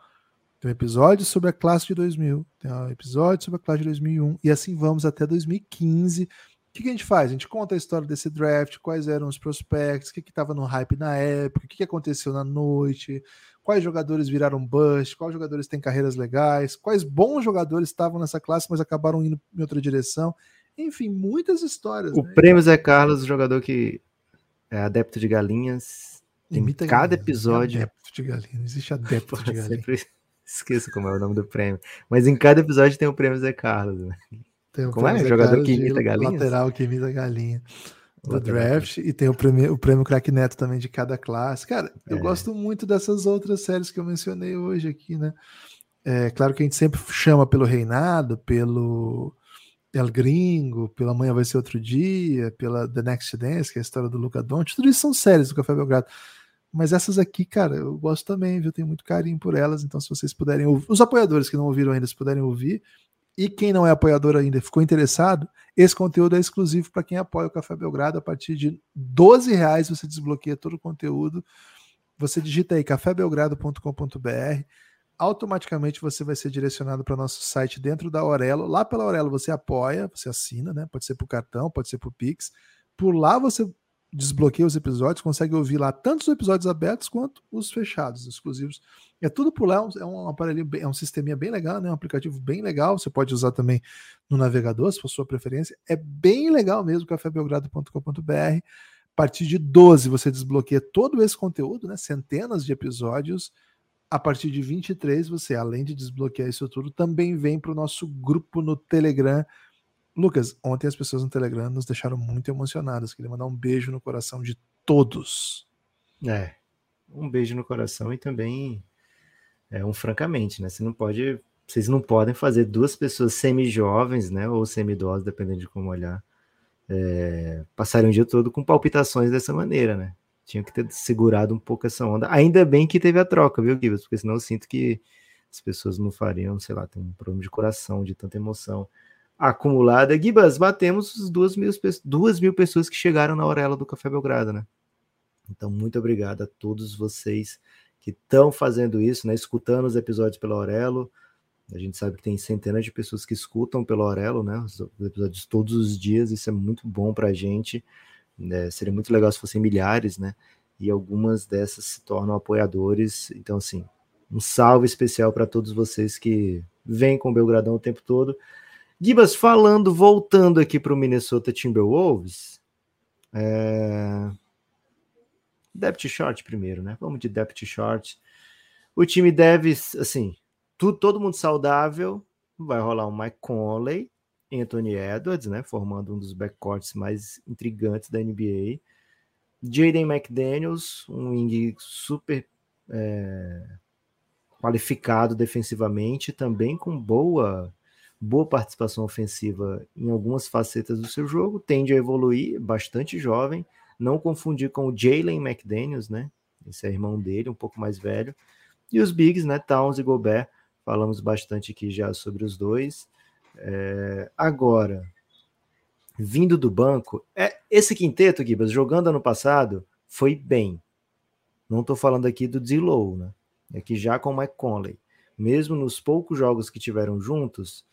Tem um episódio sobre a classe de 2000, tem um episódio sobre a classe de 2001, e assim vamos até 2015, o que, que, a gente faz? A gente conta a história desse draft, quais eram os prospects, o que estava no hype na época, o que, que, aconteceu na noite, quais jogadores viraram bust, quais jogadores têm carreiras legais, quais bons jogadores estavam nessa classe, mas acabaram indo em outra direção. Enfim, muitas histórias. O né? prêmio Zé Carlos, jogador que é adepto de galinhas. Tem Imita cada galinhas, episódio. Adepto de galinhas, existe adepto Pô, de galinhas. Sempre esqueço como é o nome do prêmio. Mas em cada episódio tem o prêmio Zé Carlos. Né? Tem o Como é? Jogador que imita galinha? Lateral que imita galinha. Do draft, e tem o prêmio, o prêmio Crack Neto também de cada classe. Cara, eu é. gosto muito dessas outras séries que eu mencionei hoje aqui, né? É claro que a gente sempre chama pelo Reinado, pelo El Gringo, pela Amanhã Vai Ser Outro Dia, pela The Next Dance, que é a história do Luca Doncic. Tudo isso são séries do Café Belgrado. Mas essas aqui, cara, eu gosto também, viu? Tenho muito carinho por elas. Então, se vocês puderem ouvir, os apoiadores que não ouviram ainda, se puderem ouvir, e quem não é apoiador ainda ficou interessado, esse conteúdo é exclusivo para quem apoia o Café Belgrado. A partir de 12 reais você desbloqueia todo o conteúdo. Você digita aí cafébelgrado.com.br. Automaticamente você vai ser direcionado para o nosso site dentro da Aurelo. Lá pela Aurelo você apoia, você assina, né? Pode ser por cartão, pode ser por Pix. Por lá você desbloqueia os episódios, consegue ouvir lá tanto os episódios abertos quanto os fechados, exclusivos. É tudo por lá, é um aparelho, é um sisteminha bem legal, né? Um aplicativo bem legal. Você pode usar também no navegador, se for sua preferência. É bem legal mesmo, cafébelgrado.com.br. A partir de 12 você desbloqueia todo esse conteúdo, né? Centenas de episódios. A partir de 23 você, além de desbloquear isso tudo, também vem para o nosso grupo no Telegram Lucas, ontem as pessoas no Telegram nos deixaram muito emocionadas. Queria mandar um beijo no coração de todos. É, um beijo no coração e também é um francamente, né? Você não pode, vocês não podem fazer duas pessoas semi-jovens, né, ou semi-idosas, dependendo de como olhar, é, passarem o dia todo com palpitações dessa maneira, né? Tinha que ter segurado um pouco essa onda. Ainda bem que teve a troca, viu, Gibbs? Porque senão eu sinto que as pessoas não fariam, sei lá, tem um problema de coração, de tanta emoção acumulada. Gibas, batemos as duas mil, duas mil pessoas que chegaram na orelha do Café Belgrado, né? Então, muito obrigado a todos vocês que estão fazendo isso, né? Escutando os episódios pela Aurelo. A gente sabe que tem centenas de pessoas que escutam pela Aurelo, né? Os episódios todos os dias. Isso é muito bom para a gente. Né? Seria muito legal se fossem milhares, né? E algumas dessas se tornam apoiadores. Então, assim, um salve especial para todos vocês que vêm com o Belgradão o tempo todo. Gibas, falando, voltando aqui para o Minnesota Timberwolves, é... depth short primeiro, né? Vamos de depth short. O time deve, assim, tudo, todo mundo saudável, vai rolar um Mike Conley, Anthony Edwards, né? Formando um dos backcourts mais intrigantes da NBA. Jaden McDaniels, um wing super é, qualificado defensivamente, também com boa boa participação ofensiva em algumas facetas do seu jogo, tende a evoluir, bastante jovem, não confundir com o Jalen McDaniels, né? Esse é irmão dele, um pouco mais velho. E os Bigs, né? Towns e Gobert, falamos bastante aqui já sobre os dois. É... agora, vindo do banco, é esse quinteto, Gibas, jogando ano passado, foi bem. Não estou falando aqui do Zillow, né? É que já com o Mike Conley. Mesmo nos poucos jogos que tiveram juntos,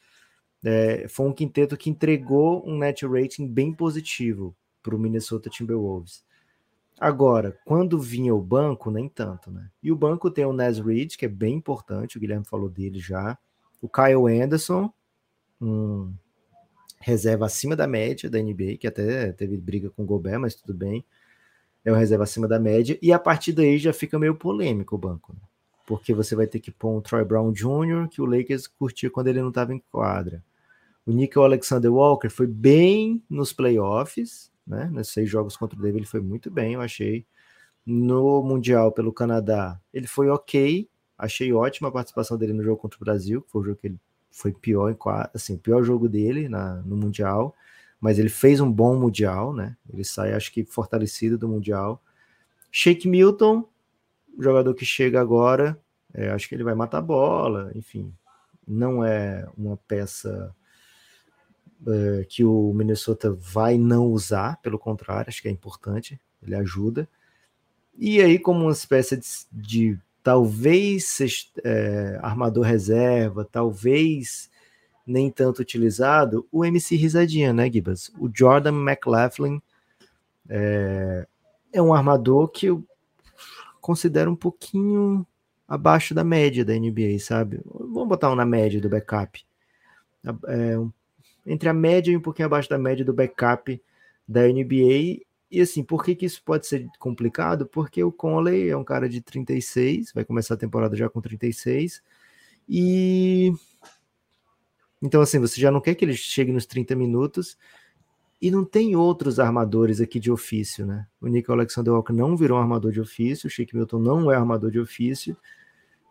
é, foi um quinteto que entregou um net rating bem positivo para o Minnesota Timberwolves. Agora, quando vinha o banco, nem tanto, né? E o banco tem o Nas Reed, que é bem importante, o Guilherme falou dele já. O Kyle Anderson, um reserva acima da média da NBA, que até teve briga com o Gobert, mas tudo bem. É um reserva acima da média. E a partir daí já fica meio polêmico o banco, né? Porque você vai ter que pôr um Troy Brown Jr., que o Lakers curtia quando ele não estava em quadra. O Nickel Alexander Walker foi bem nos playoffs, né? Nesses seis jogos contra o David, ele foi muito bem, eu achei. No Mundial pelo Canadá, ele foi ok. Achei ótima a participação dele no jogo contra o Brasil, que foi o jogo que ele foi pior, assim, pior jogo dele na, no Mundial. Mas ele fez um bom Mundial, né? Ele sai, acho que, fortalecido do Mundial. Shake Milton, jogador que chega agora, é, acho que ele vai matar a bola, enfim. Não é uma peça uh, que o Minnesota vai não usar, pelo contrário, acho que é importante, ele ajuda. E aí, como uma espécie de, de talvez é, armador reserva, talvez nem tanto utilizado, o MC Risadinha, né, Gibas? O Jordan McLaughlin é, é um armador que considero um pouquinho abaixo da média da NBA, sabe? Vamos botar um na média do backup. É, entre a média e um pouquinho abaixo da média do backup da NBA. E assim, por que, que isso pode ser complicado? Porque o Conley é um cara de 36, vai começar a temporada já com 36, e então assim, você já não quer que ele chegue nos 30 minutos, e não tem outros armadores aqui de ofício, né? O Nick Alexander Walker não virou um armador de ofício, o Shake Milton não é armador de ofício,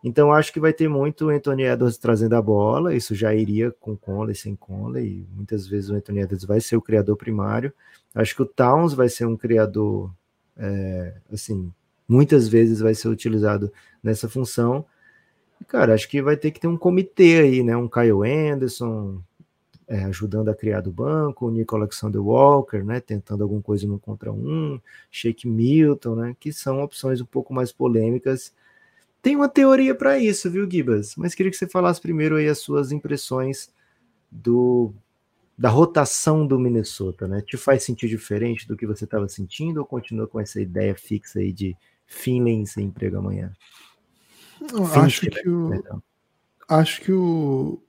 então acho que vai ter muito Anthony Edwards trazendo a bola, isso já iria com Conley, sem Conley, muitas vezes o Anthony Edwards vai ser o criador primário. Acho que o Towns vai ser um criador, é, assim, muitas vezes vai ser utilizado nessa função. E, cara, acho que vai ter que ter um comitê aí, né? Um Kyle Anderson é, ajudando a criar do banco, o Nico Alexander Walker, né? Tentando alguma coisa no contra um, Shake Milton, né? Que são opções um pouco mais polêmicas tem uma teoria para isso, viu, Gibas? Mas queria que você falasse primeiro aí as suas impressões do da rotação do Minnesota, né? Te faz sentir diferente do que você estava sentindo ou continua com essa ideia fixa aí de Finley sem emprego amanhã? acho que o, acho que o, o,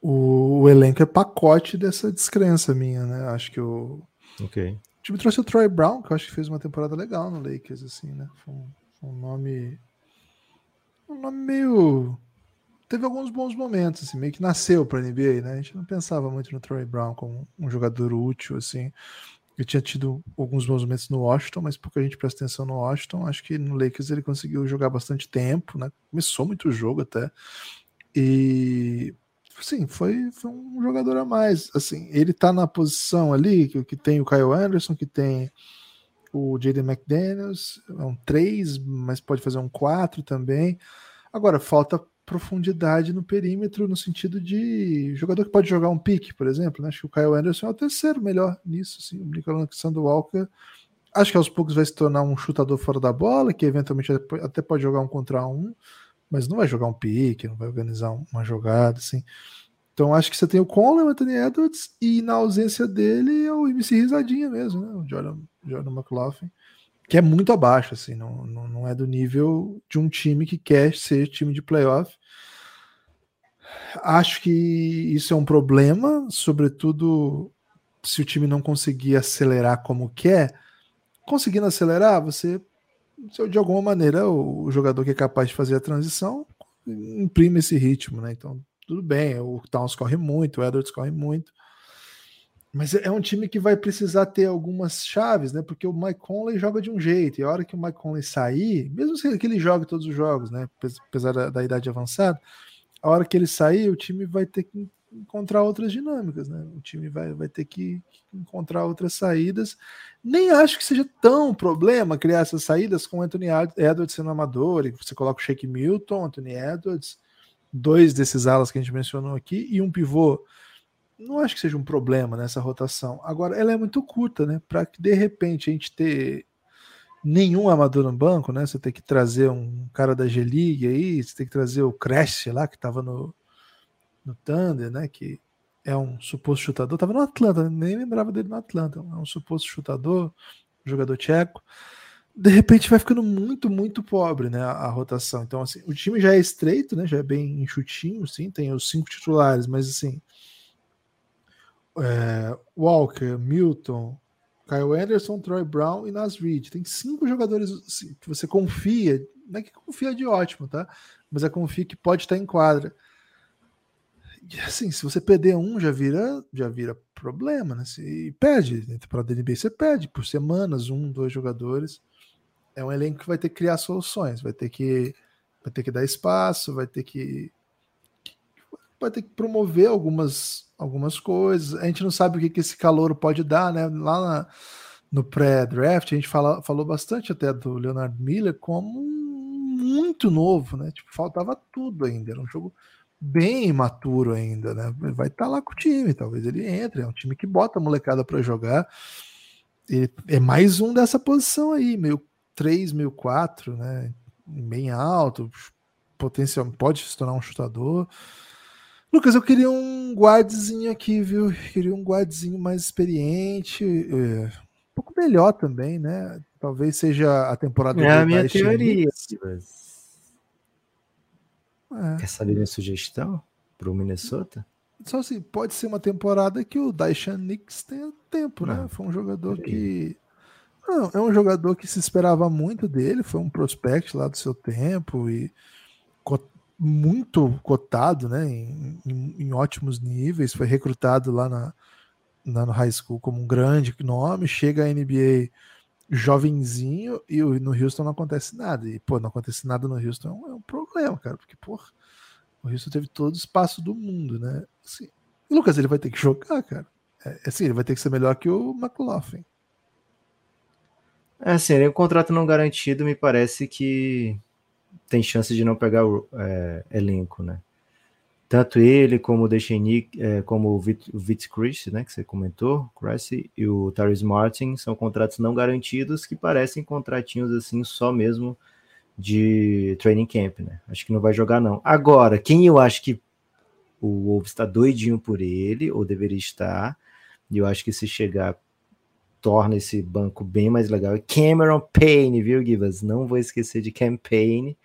o, elenco é pacote dessa descrença minha, né? Acho que o, okay. o time trouxe o Troy Brown, que eu acho que fez uma temporada legal no Lakers, assim, né? Foi um, um nome. Um nome meio teve alguns bons momentos, assim, meio que nasceu para a NBA, né? A gente não pensava muito no Troy Brown como um jogador útil, assim. Ele tinha tido alguns bons momentos no Washington, mas pouca gente presta atenção no Washington. Acho que no Lakers ele conseguiu jogar bastante tempo, né? Começou muito o jogo até. E sim, foi, foi um jogador a mais. Assim, ele tá na posição ali que, que tem o Kyle Anderson, que tem o Jaden McDaniels, é um 3, mas pode fazer um 4 também. Agora, falta profundidade no perímetro, no sentido de jogador que pode jogar um pique, por exemplo. Né? Acho que o Kyle Anderson é o terceiro melhor nisso. Assim. O Nicolas Alexander Walker, acho que aos poucos vai se tornar um chutador fora da bola, que eventualmente até pode jogar um contra um, mas não vai jogar um pique, não vai organizar uma jogada. Assim. Então acho que você tem o Conley, o Anthony Edwards, e na ausência dele é o MC Risadinha mesmo, né? o Jordan, Jordan McLaughlin que é muito abaixo, assim, não, não, não, é do nível de um time que quer ser time de playoff. Acho que isso é um problema, sobretudo se o time não conseguir acelerar como quer. Conseguindo acelerar, você, de alguma maneira, o jogador que é capaz de fazer a transição imprime esse ritmo, né? Então, tudo bem, o Towns corre muito, o Edwards corre muito, mas é um time que vai precisar ter algumas chaves, né? Porque o Mike Conley joga de um jeito, e a hora que o Mike Conley sair, mesmo que ele jogue todos os jogos, né? Apesar da, da idade avançada, a hora que ele sair, o time vai ter que encontrar outras dinâmicas, né? O time vai, vai ter que encontrar outras saídas. Nem acho que seja tão problema criar essas saídas com o Anthony Edwards sendo amador, e você coloca o Shake Milton, Anthony Edwards, dois desses alas que a gente mencionou aqui, e um pivô não acho que seja um problema nessa rotação. Agora, ela é muito curta, né? Para que de repente a gente ter nenhum amador no banco, né? Você tem que trazer um cara da G-League aí, você tem que trazer o Crash lá, que estava no, no Thunder, né? Que é um suposto chutador, estava no Atlanta, nem lembrava dele no Atlanta, é um suposto chutador, jogador tcheco. De repente vai ficando muito, muito pobre, né? A, rotação. Então, assim, o time já é estreito, né? Já é bem enxutinho, sim, tem os cinco titulares, mas assim é, Walker, Milton, Kyle Anderson, Troy Brown e Nas Reed. Tem cinco jogadores assim, que você confia, não é que confia de ótimo, tá? Mas é confia que pode estar em quadra. Assim, se você perder um, já vira, já vira problema, né? Se perde, para a DNB você perde por semanas, um, dois jogadores. É um elenco que vai ter que criar soluções, vai ter que, vai ter que dar espaço, vai ter que vai ter que promover algumas, algumas coisas. A gente não sabe o que, que esse calor pode dar, né? Lá na, no pré-draft, a gente fala, falou bastante até do Leonard Miller como muito novo, né? Tipo, faltava tudo ainda. Era um jogo bem imaturo ainda, né? Vai estar tá lá com o time, talvez ele entre. É um time que bota a molecada para jogar. Ele é mais um dessa posição aí, meio 3, meio 4, né? Bem alto, potencial, pode se tornar um chutador. Lucas, eu queria um guardezinho aqui, viu? queria um guardezinho mais experiente, é, um pouco melhor também, né? Talvez seja a temporada É a minha teoria. É. Quer saber minha sugestão para o Minnesota? Só assim, pode ser uma temporada que o Daishan Nix tenha tempo, né? Não? Foi um jogador que. Não, é um jogador que se esperava muito dele, foi um prospect lá do seu tempo e muito cotado, né, em, em, em, ótimos níveis, foi recrutado lá na, na, no high school como um grande nome, chega à NBA jovenzinho e no Houston não acontece nada. E, pô, não acontece nada no Houston é é um problema, cara, porque, pô, o Houston teve todo o espaço do mundo, né? Assim, o Lucas, ele vai ter que jogar, cara. É, assim, ele vai ter que ser melhor que o McLaughlin. É assim, o contrato não garantido me parece que tem chance de não pegar o é, elenco, né? Tanto ele como o Dechenik, é, como o Vit, Chris, né, que você comentou, Chris e o Tyrese Martin são contratos não garantidos que parecem contratinhos assim só mesmo de training camp, né? Acho que não vai jogar não. Agora, quem eu acho que o Wolves está doidinho por ele, ou deveria estar. E eu acho que se chegar, torna esse banco bem mais legal. E Cameron Payne, viu, Givas? Não vou esquecer de Campaign.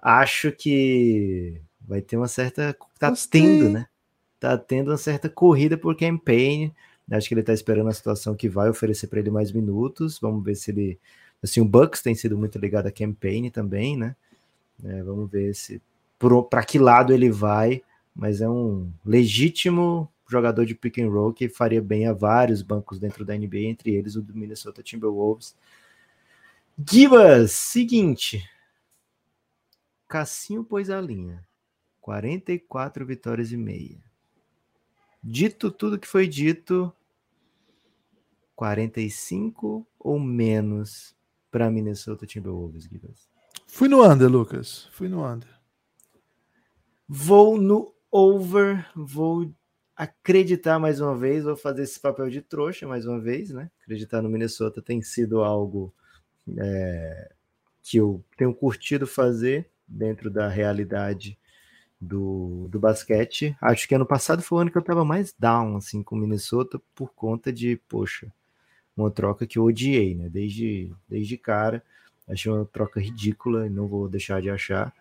Acho que vai ter uma certa. Tá Gostei. tendo, né? Tá tendo uma certa corrida por Campaign. Acho que ele tá esperando a situação que vai oferecer para ele mais minutos. Vamos ver se ele. Assim, o Bucks tem sido muito ligado a Campaign também, né? É, vamos ver se para que lado ele vai, mas é um legítimo jogador de pick and roll que faria bem a vários bancos dentro da NBA, entre eles o do Minnesota Timberwolves. Gibas, seguinte. Cassinho pôs a linha. 44 vitórias e meia. Dito tudo que foi dito, 45 ou menos para Minnesota Timberwolves, Gibas? Fui no under, Lucas. Fui no under. Vou no over, vou acreditar mais uma vez, vou fazer esse papel de trouxa mais uma vez, né? Acreditar no Minnesota tem sido algo é, que eu tenho curtido fazer dentro da realidade do, do basquete. Acho que ano passado foi o ano que eu estava mais down assim com o Minnesota por conta de, poxa, uma troca que eu odiei, né? Desde, desde cara, achei uma troca ridícula e não vou deixar de achar.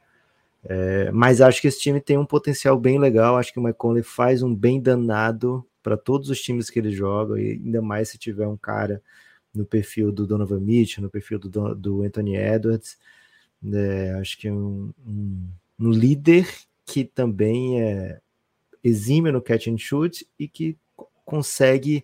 É, mas acho que esse time tem um potencial bem legal. Acho que o McConley faz um bem danado para todos os times que ele joga, e ainda mais se tiver um cara no perfil do Donovan Mitchell, no perfil do, do Anthony Edwards. É, acho que é um, um, um, líder que também é exime no catch and shoot e que consegue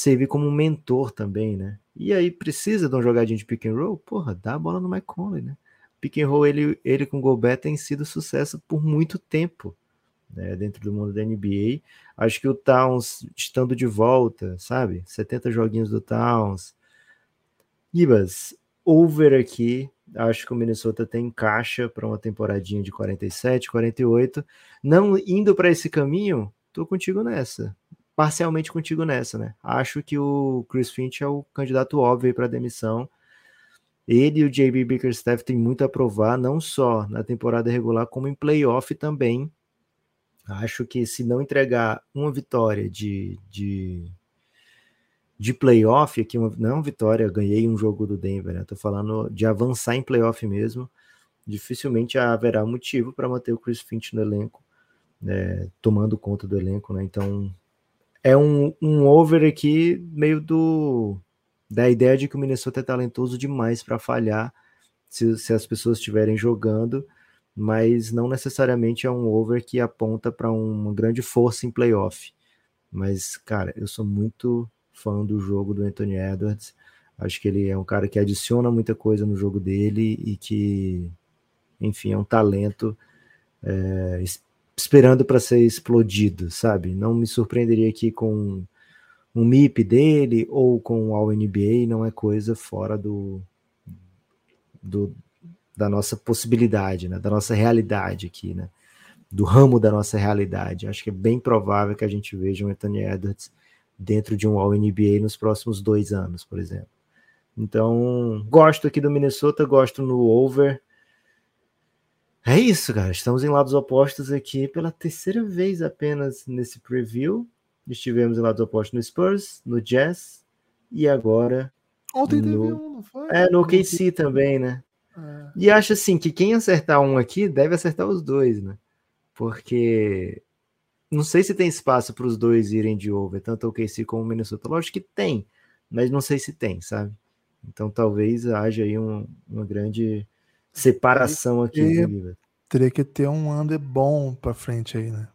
servir como um mentor também, né? E aí precisa de um jogadinho de pick and roll, porra, dá a bola no McConley, né? pick and roll ele, ele com o Gobert tem sido sucesso por muito tempo né, dentro do mundo da NBA. Acho que o Towns estando de volta, sabe? 70 joguinhos do Towns. Gibas, over aqui. Acho que o Minnesota tem caixa para uma temporadinha de 47, 48. Não indo para esse caminho, tô contigo nessa. Parcialmente contigo nessa, né? Acho que o Chris Finch é o candidato óbvio para demissão ele e o JB Bickerstaff têm muito a provar, não só na temporada regular, como em playoff também. Acho que se não entregar uma vitória de, de, de playoff, aqui uma, não vitória, ganhei um jogo do Denver, né? Tô falando de avançar em playoff mesmo. Dificilmente haverá motivo para manter o Chris Finch no elenco, né? tomando conta do elenco, né? Então é um, um over aqui meio do da ideia de que o Minnesota é talentoso demais para falhar se, se, as pessoas estiverem jogando, mas não necessariamente é um over que aponta para uma grande força em playoff. Mas, cara, eu sou muito fã do jogo do Anthony Edwards. Acho que ele é um cara que adiciona muita coisa no jogo dele e que, enfim, é um talento é, esperando para ser explodido, sabe? Não me surpreenderia aqui com um MIP dele ou com o All-NBA não é coisa fora do, do da nossa possibilidade, né? da nossa realidade aqui, né? do ramo da nossa realidade. Acho que é bem provável que a gente veja um Anthony Edwards dentro de um All-NBA nos próximos dois anos, por exemplo. Então, gosto aqui do Minnesota, gosto no over. É isso, cara. Estamos em lados opostos aqui pela terceira vez apenas nesse preview. Estivemos em lados opostos no Spurs, no Jazz e agora. Ontem no... teve um, não foi? É, no OKC também, né? É. E acho assim que quem acertar um aqui deve acertar os dois, né? Porque não sei se tem espaço para os dois irem de over, tanto o OKC como o Minnesota. Lógico que tem, mas não sei se tem, sabe? Então talvez haja aí um, uma grande separação aqui. Teria, teria que ter um under bom para frente aí, né?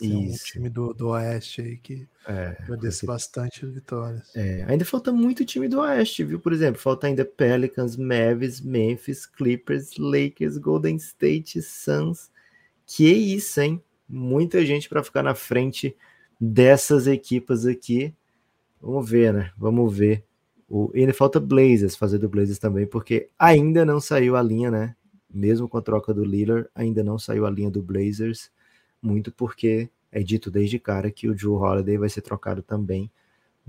Isso. um time do, do Oeste aí que é, bastante vitórias. É, ainda falta muito time do Oeste, viu? Por exemplo, falta ainda Pelicans, Mavis, Memphis, Clippers, Lakers, Golden State, Suns. Que isso, hein? Muita gente para ficar na frente dessas equipas aqui. Vamos ver, né? Vamos ver. O, e ainda falta Blazers, fazer do Blazers também, porque ainda não saiu a linha, né? Mesmo com a troca do Lillard, ainda não saiu a linha do Blazers muito porque é dito desde cara que o Joe Holiday vai ser trocado também.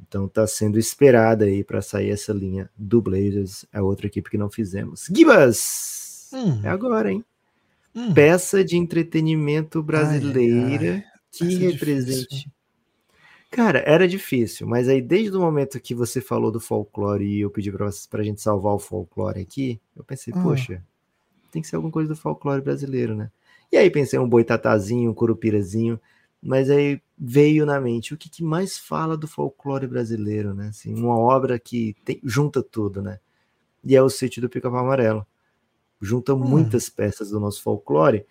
Então está sendo esperada aí para sair essa linha do Blazers, é outra equipe que não fizemos. Gibas! Hum. É agora, hein? hum. peça de entretenimento brasileira ai, ai, que represente. Difícil. Cara, era difícil, mas aí desde o momento que você falou do folclore e eu pedi pra, pra gente salvar o folclore aqui, eu pensei, ah. poxa, tem que ser alguma coisa do folclore brasileiro, né? E aí pensei um boitatazinho, um curupirazinho, mas aí veio na mente o que, que mais fala do folclore brasileiro, né? Assim, uma obra que tem, junta tudo, né? E é o Sítio do Pica-Pau Amarelo. Junta hum. muitas peças do nosso folclore.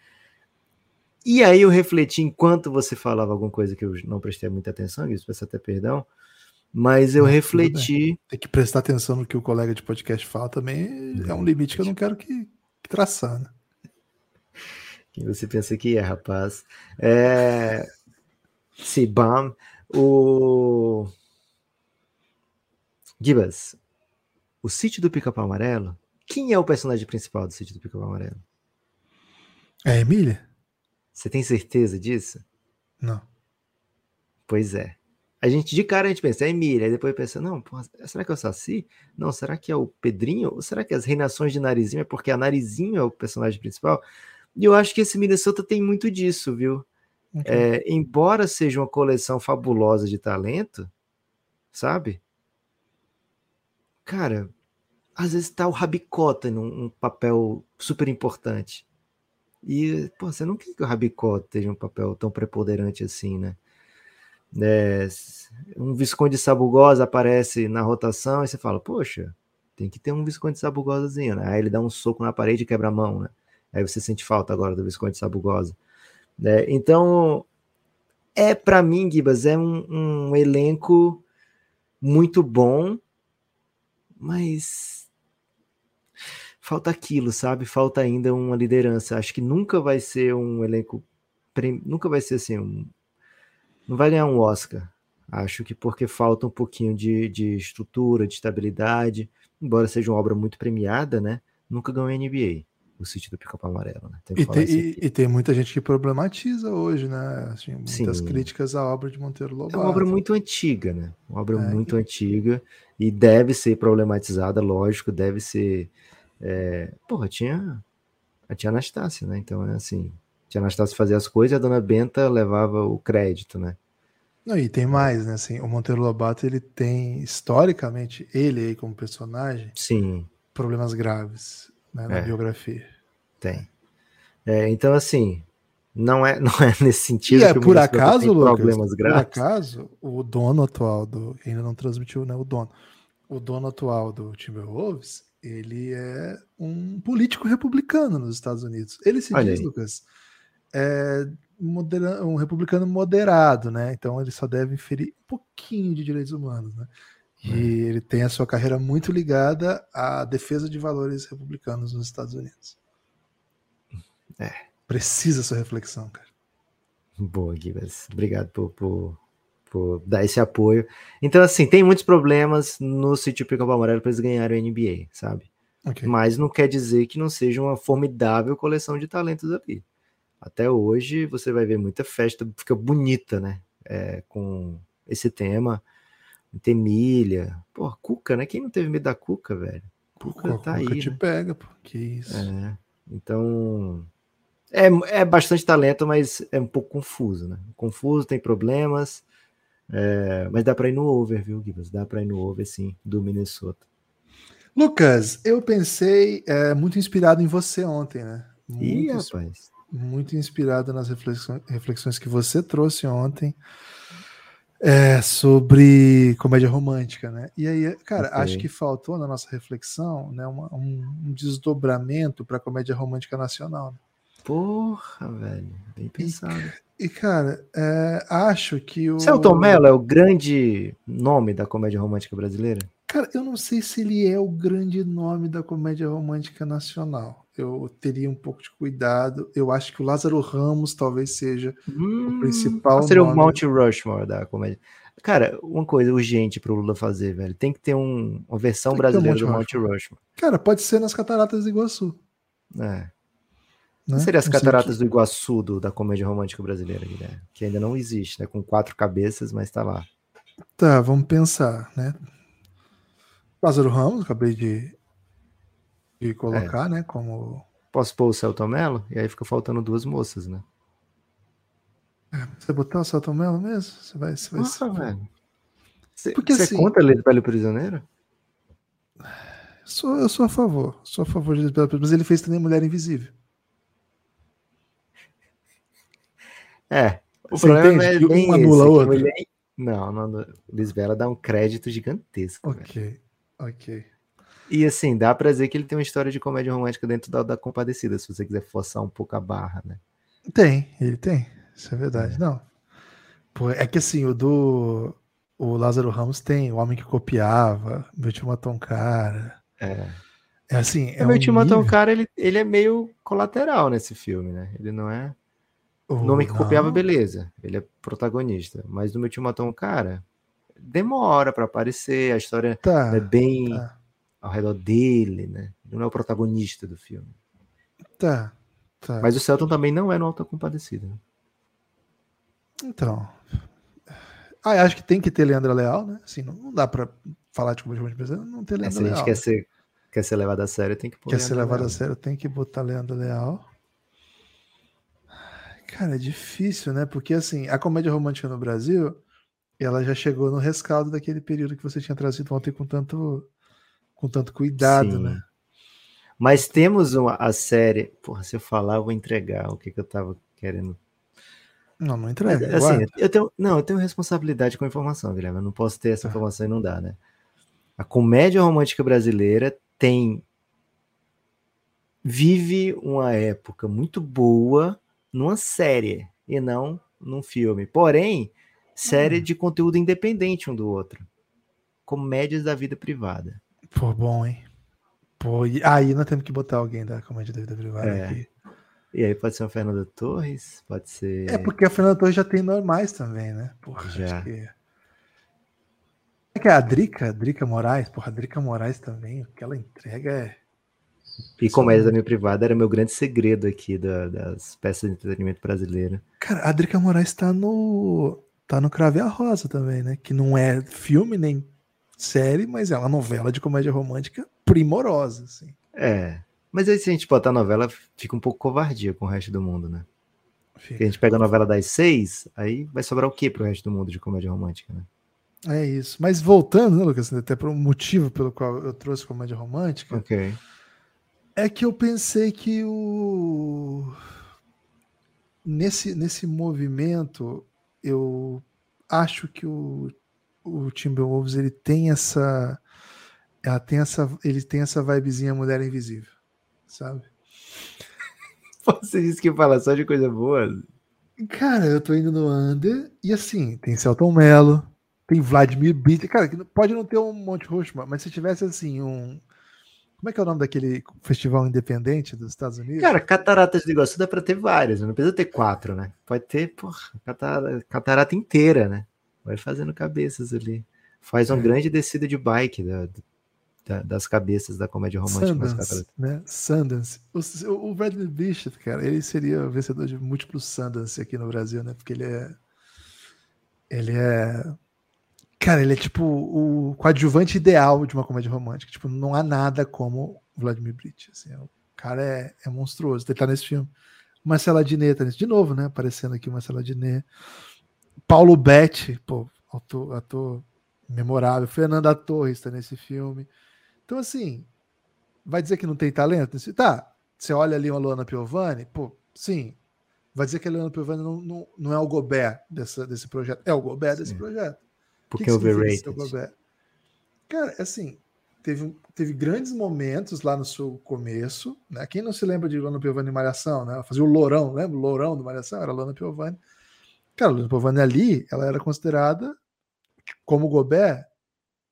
E aí eu refleti enquanto você falava alguma coisa que eu não prestei muita atenção, isso peço até perdão, mas eu refleti. Tem que prestar atenção no que o colega de podcast fala também, é um limite que eu não quero que, que traçar, né? Quem você pensa que é, rapaz? É... Sim, bam. O. Gibas, o sítio do Pica-Pau Amarelo. Quem é o personagem principal do sítio do Pica-Pau Amarelo? É a Emília? Você tem certeza disso? Não. Pois é. A gente, de cara, a gente pensa, é Emília. Aí depois pensa, não, será que é o Saci? Não, será que é o Pedrinho? Ou será que as reinações de Narizinho é porque a Narizinho é o personagem principal? E eu acho que esse Minnesota tem muito disso, viu? Okay. É, embora seja uma coleção fabulosa de talento, sabe? Cara, às vezes tá o Rabicota num um papel super importante. E, pô, você não quer que o Rabicota tenha um papel tão preponderante assim, né? É, um Visconde Sabugosa aparece na rotação e você fala, poxa, tem que ter um Visconde Sabugosazinho, né? Aí ele dá um soco na parede e quebra a mão, né? Aí você sente falta agora do Visconde Sabugosa. Né? Então, é para mim, Gibas, é um, um elenco muito bom, mas falta aquilo, sabe? Falta ainda uma liderança. Acho que nunca vai ser um elenco, nunca vai ser assim, um, não vai ganhar um Oscar. Acho que porque falta um pouquinho de, de estrutura, de estabilidade, embora seja uma obra muito premiada, né? Nunca ganhou NBA o sítio do Pica-Pau Amarelo. Né? Tem e, tem, e, e, tem muita gente que problematiza hoje, né? Assim, muitas Sim. críticas à obra de Monteiro Lobato. É uma obra muito antiga, né? Uma obra é, muito antiga e deve ser problematizada, lógico, deve ser. É... Porra, tinha a tia Anastácia, né? Então é assim. A tia Anastácia fazia as coisas e a dona Benta levava o crédito, né? Não, e tem mais, né? Assim, o Monteiro Lobato ele tem historicamente ele aí como personagem, sim, problemas graves né, na é, biografia. Tem. É, então, assim, não é, não é nesse sentido e é, por acaso, Lucas, problemas graves. Por acaso, o dono atual do. Ainda não transmitiu, né? O dono. O dono atual do Timberwolves, ele é um político republicano nos Estados Unidos. Ele se Olha diz, aí. Lucas, é modera um republicano moderado, né? Então ele só deve inferir um pouquinho de direitos humanos, né? E é. ele tem a sua carreira muito ligada à defesa de valores republicanos nos Estados Unidos. É. Precisa essa reflexão, cara. Boa, Guilherme. Obrigado por, por, por, dar esse apoio. Então, assim, tem muitos problemas no sítio Pica-Pau Amarelo para eles ganharem o NBA, sabe? Okay. Mas não quer dizer que não seja uma formidável coleção de talentos ali. Até hoje você vai ver muita festa, fica bonita, né? É, com esse tema. Tem milha. Pô, Cuca, né? Quem não teve medo da Cuca, velho? Cuca tá Cuca aí. te né? pega, pô. Que isso. É. Então. É, é bastante talento, mas é um pouco confuso, né? Confuso, tem problemas. É, mas dá para ir no over, viu, Gibbs? Dá para ir no over, sim, do Minnesota. Lucas, eu pensei é, muito inspirado em você ontem, né? Muito, Ih, rapaz. Muito inspirado nas reflexões, reflexões que você trouxe ontem é, sobre comédia romântica, né? E aí, cara, okay. acho que faltou na nossa reflexão né, uma, um, um, desdobramento para comédia romântica nacional. Né? Porra, velho, bem pensado. E, e cara, é, acho que o. Celton Mello é o grande nome da comédia romântica brasileira? Cara, eu não sei se ele é o grande nome da comédia romântica nacional eu teria um pouco de cuidado. Eu acho que o Lázaro Ramos talvez seja hum, o principal. Seria nome. o Mount Rushmore da comédia. Cara, uma coisa urgente para o Lula fazer, velho. Tem que ter um, uma versão brasileira um do Mount Rushmore. Cara, pode ser nas Cataratas do Iguaçu. É. Né? Seria as Cataratas do Iguaçu do, da comédia romântica brasileira, Guilherme, que ainda não existe, né? Com quatro cabeças, mas tá lá. Tá, vamos pensar, né? Lázaro Ramos, acabei de de colocar, é. né, como Posso pôr o Celton Mello? E aí fica faltando duas moças, né? É, você botar o Celton Mello mesmo? Você vai. Você vai Nossa, velho. Você, Porque, você assim- conta Lisbelo Prisioneiro? Eu sou, eu sou a favor. Sou a favor de Lisbela Preto, mas ele fez também Mulher Invisível. É. O Você problema entende é bem uma anula esse, que outra? mulher- Não, não, não. Lisbela dá um crédito gigantesco. Ok, ok. E assim, dá pra dizer que ele tem uma história de comédia romântica dentro da, da Compadecida, se você quiser forçar um pouco a barra, né? Tem, ele tem. Isso é verdade. Não. Pô, é que assim, o do. O Lázaro Ramos tem, o homem que copiava, meu tio matou um cara. É. É assim. É o meu um tio matou um cara, ele, ele é meio colateral nesse filme, né? Ele não é. O Oh, nome que copiava, não. beleza. Ele é protagonista. Mas do meu um cara, demora pra aparecer, a história Tá. é bem tá. ao redor dele, né? Ele não é o protagonista do filme. Tá. tá. Mas o Celton também não é no Alta Compadecida. né? Então. Ah, acho que tem que ter Leandra Leal, né? Assim, não, não dá pra falar de comédia romântica brasileira, não ter É, Leandra se a gente Leal. quer ser, quer ser levado a sério, tem que pôr Quer ser Leandro levado a Leal. sério, tem que botar Leandro Leal. Cara, é difícil, né? Porque assim, a comédia romântica no Brasil, ela já chegou no rescaldo daquele período que você tinha trazido ontem com tanto, com tanto cuidado, Sim. né? Mas temos uma, a série. Porra, se eu falar, eu vou entregar o que, que eu tava querendo. Não, não Mas, entrega. assim, guarda. eu tenho, não, eu tenho responsabilidade com a informação, Guilherme. Eu não posso ter essa Tá. informação e não dar, né? A comédia romântica brasileira tem. Vive uma época muito boa numa série e não num filme. Porém, série Hum. de conteúdo independente um do outro. Comédias da vida privada. Pô, bom, hein? Pô, aí nós temos que botar alguém da comédia da vida privada É. aqui. E aí pode ser uma Fernanda Torres, pode ser. É porque a Fernanda Torres já tem normais também, né? Porra, Já. acho que. É que a Drica, Drica Moraes, porra, a Drica Moraes também, o que ela entrega é. E comédia da minha privada era meu grande segredo aqui da- das peças de entretenimento brasileira. Cara, a Drica Moraes tá no. tá no Crave a Rosa também, né? Que não é filme nem série, mas é uma novela de comédia romântica primorosa, assim. É. Mas aí se a gente botar a novela, fica um pouco covardia com o resto do mundo, né? Porque a Fica. gente pega a novela das seis, aí vai sobrar o quê pro resto do mundo de comédia romântica, né? É isso. Mas voltando, né, Lucas? Até para um motivo pelo qual eu trouxe comédia romântica, Ok. É que eu pensei que o. Nesse, nesse movimento, eu acho que o, o Timberwolves ele tem essa. Ela tem essa, ele tem essa vibezinha mulher invisível, sabe? Você disse que fala só de coisa boa. Cara, eu tô indo no under e assim, tem Celton Mello, tem Vladimir Bitter. Cara, pode não ter um Monte Rushmore, mas se tivesse assim um. Como é que é o nome daquele festival independente dos Estados Unidos? Cara, cataratas do Iguaçu dá pra ter várias, não precisa ter quatro, né? Pode ter, porra, catarata, catarata inteira, né? Vai fazendo cabeças ali. Faz uma É. grande descida de bike da- da- das cabeças da comédia romântica. Sundance, cataratas. né? Sundance. O, o Bradley Bishop, cara, ele seria o vencedor de múltiplos Sundance aqui no Brasil, né? Porque ele é. Ele é. Cara, ele é tipo o coadjuvante ideal de uma comédia romântica. Tipo, não há nada como Vladimir Brit. Assim, o cara é, é monstruoso. Ele tá nesse filme. Marcela Diné tá nesse. De novo, né? Aparecendo aqui Marcela Diné. Paulo Betti, pô, ator, ator memorável. Fernanda Torres tá nesse filme. Então, assim, vai dizer que não tem talento? Tá, você olha ali uma Luana Piovani, pô, sim. Vai dizer que a Luana Piovani não, não, não é o Gobert dessa, desse projeto. É o Gobert desse Sim. projeto. Porque que é overrated. Cara, assim, teve, teve grandes momentos lá no seu começo, né? Quem não se lembra de Luana Piovani em Malhação, né? Ela fazia o Lourão, lembra? O Lourão do Malhação era a Luana Piovani. Cara, a Luana Piovani ali, ela era considerada como Gobert,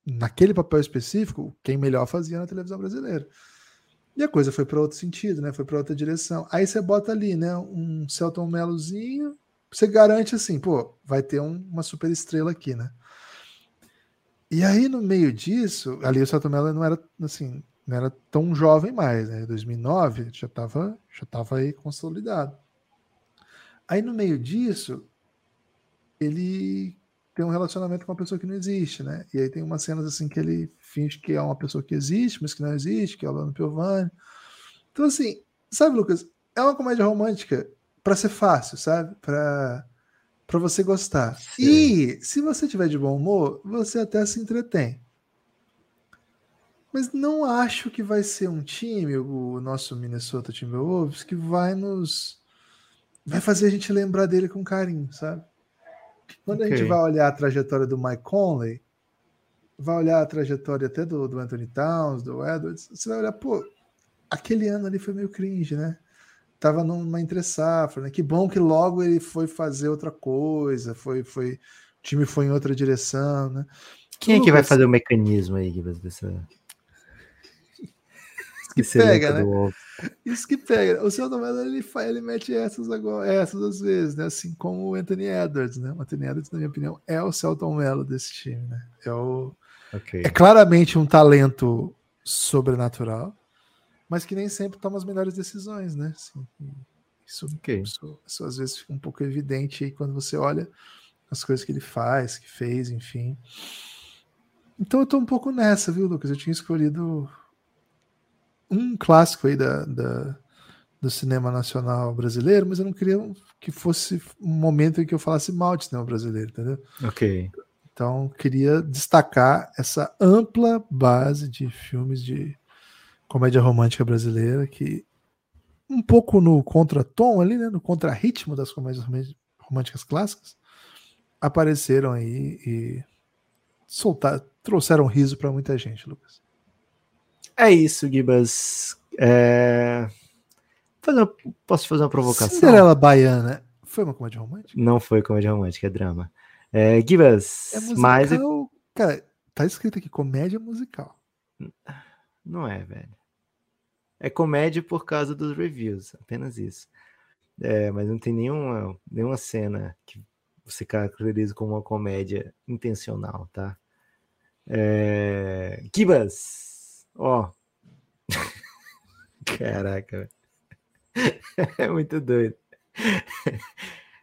naquele papel específico, quem melhor fazia na televisão brasileira. E a coisa foi para outro sentido, né? Foi para outra direção. Aí você bota ali, né? Um Celton Melozinho, você garante assim, pô, vai ter um- uma super estrela aqui, né? E aí no meio disso, ali o Celton Mello não era assim, não era tão jovem mais, né? Em 2009 já estava já tava aí consolidado. Aí no meio disso, ele tem um relacionamento com uma pessoa que não existe, né? E aí tem umas cenas assim que ele finge que é uma pessoa que existe, mas que não existe, que é o Lano Piovani. Então, assim, Sabe, Lucas? É uma comédia romântica para ser fácil, sabe? Para para você gostar. Sim. E se você tiver de bom humor, você até se entretém. Mas não acho que vai ser um time, o nosso Minnesota Timberwolves, que vai nos vai fazer a gente lembrar dele com carinho, sabe? Quando okay. a gente vai olhar a trajetória do Mike Conley, vai olhar a trajetória até do, do Anthony Towns, do Edwards, você vai olhar, pô, aquele ano ali foi meio cringe, né? Tava numa entre safra, né? Que bom que logo ele foi fazer outra coisa, foi, foi, o time foi em outra direção, né? Quem é que vai fazer o mecanismo aí dessa que pega, né? Isso que pega. O seu Mello, ele, ele mete essas agora, essas às vezes, né? Assim como o Anthony Edwards, né? O Anthony Edwards, na minha opinião, é o Celton Mello desse time, né? É, o, okay. é claramente um talento sobrenatural, mas que nem sempre toma as melhores decisões, né? Assim, isso, okay. isso, isso, às vezes fica um pouco evidente aí quando você olha as coisas que ele faz, que fez, enfim. Então eu tô um pouco nessa, viu, Lucas? Eu tinha escolhido um clássico aí da, da, do cinema nacional brasileiro, mas eu não queria que fosse um momento em que eu falasse mal de cinema brasileiro, entendeu? Ok. Então, queria destacar essa ampla base de filmes de comédia romântica brasileira que um pouco no contratom ali, né, no contrarritmo das comédias românticas clássicas, apareceram aí e soltar, trouxeram riso para muita gente, Lucas. É isso, Gibas. É... Fazer Posso fazer uma provocação? Cinderela Baiana foi uma comédia romântica? Não foi comédia romântica, é drama. É, Gibas, é musical, mas... Cara, tá escrito aqui, comédia musical. Não é, velho. É comédia por causa dos reviews, apenas isso. É, mas não tem nenhuma, nenhuma cena que você caracteriza como uma comédia intencional, tá? É... Gibas, Ó. Caraca. É muito doido.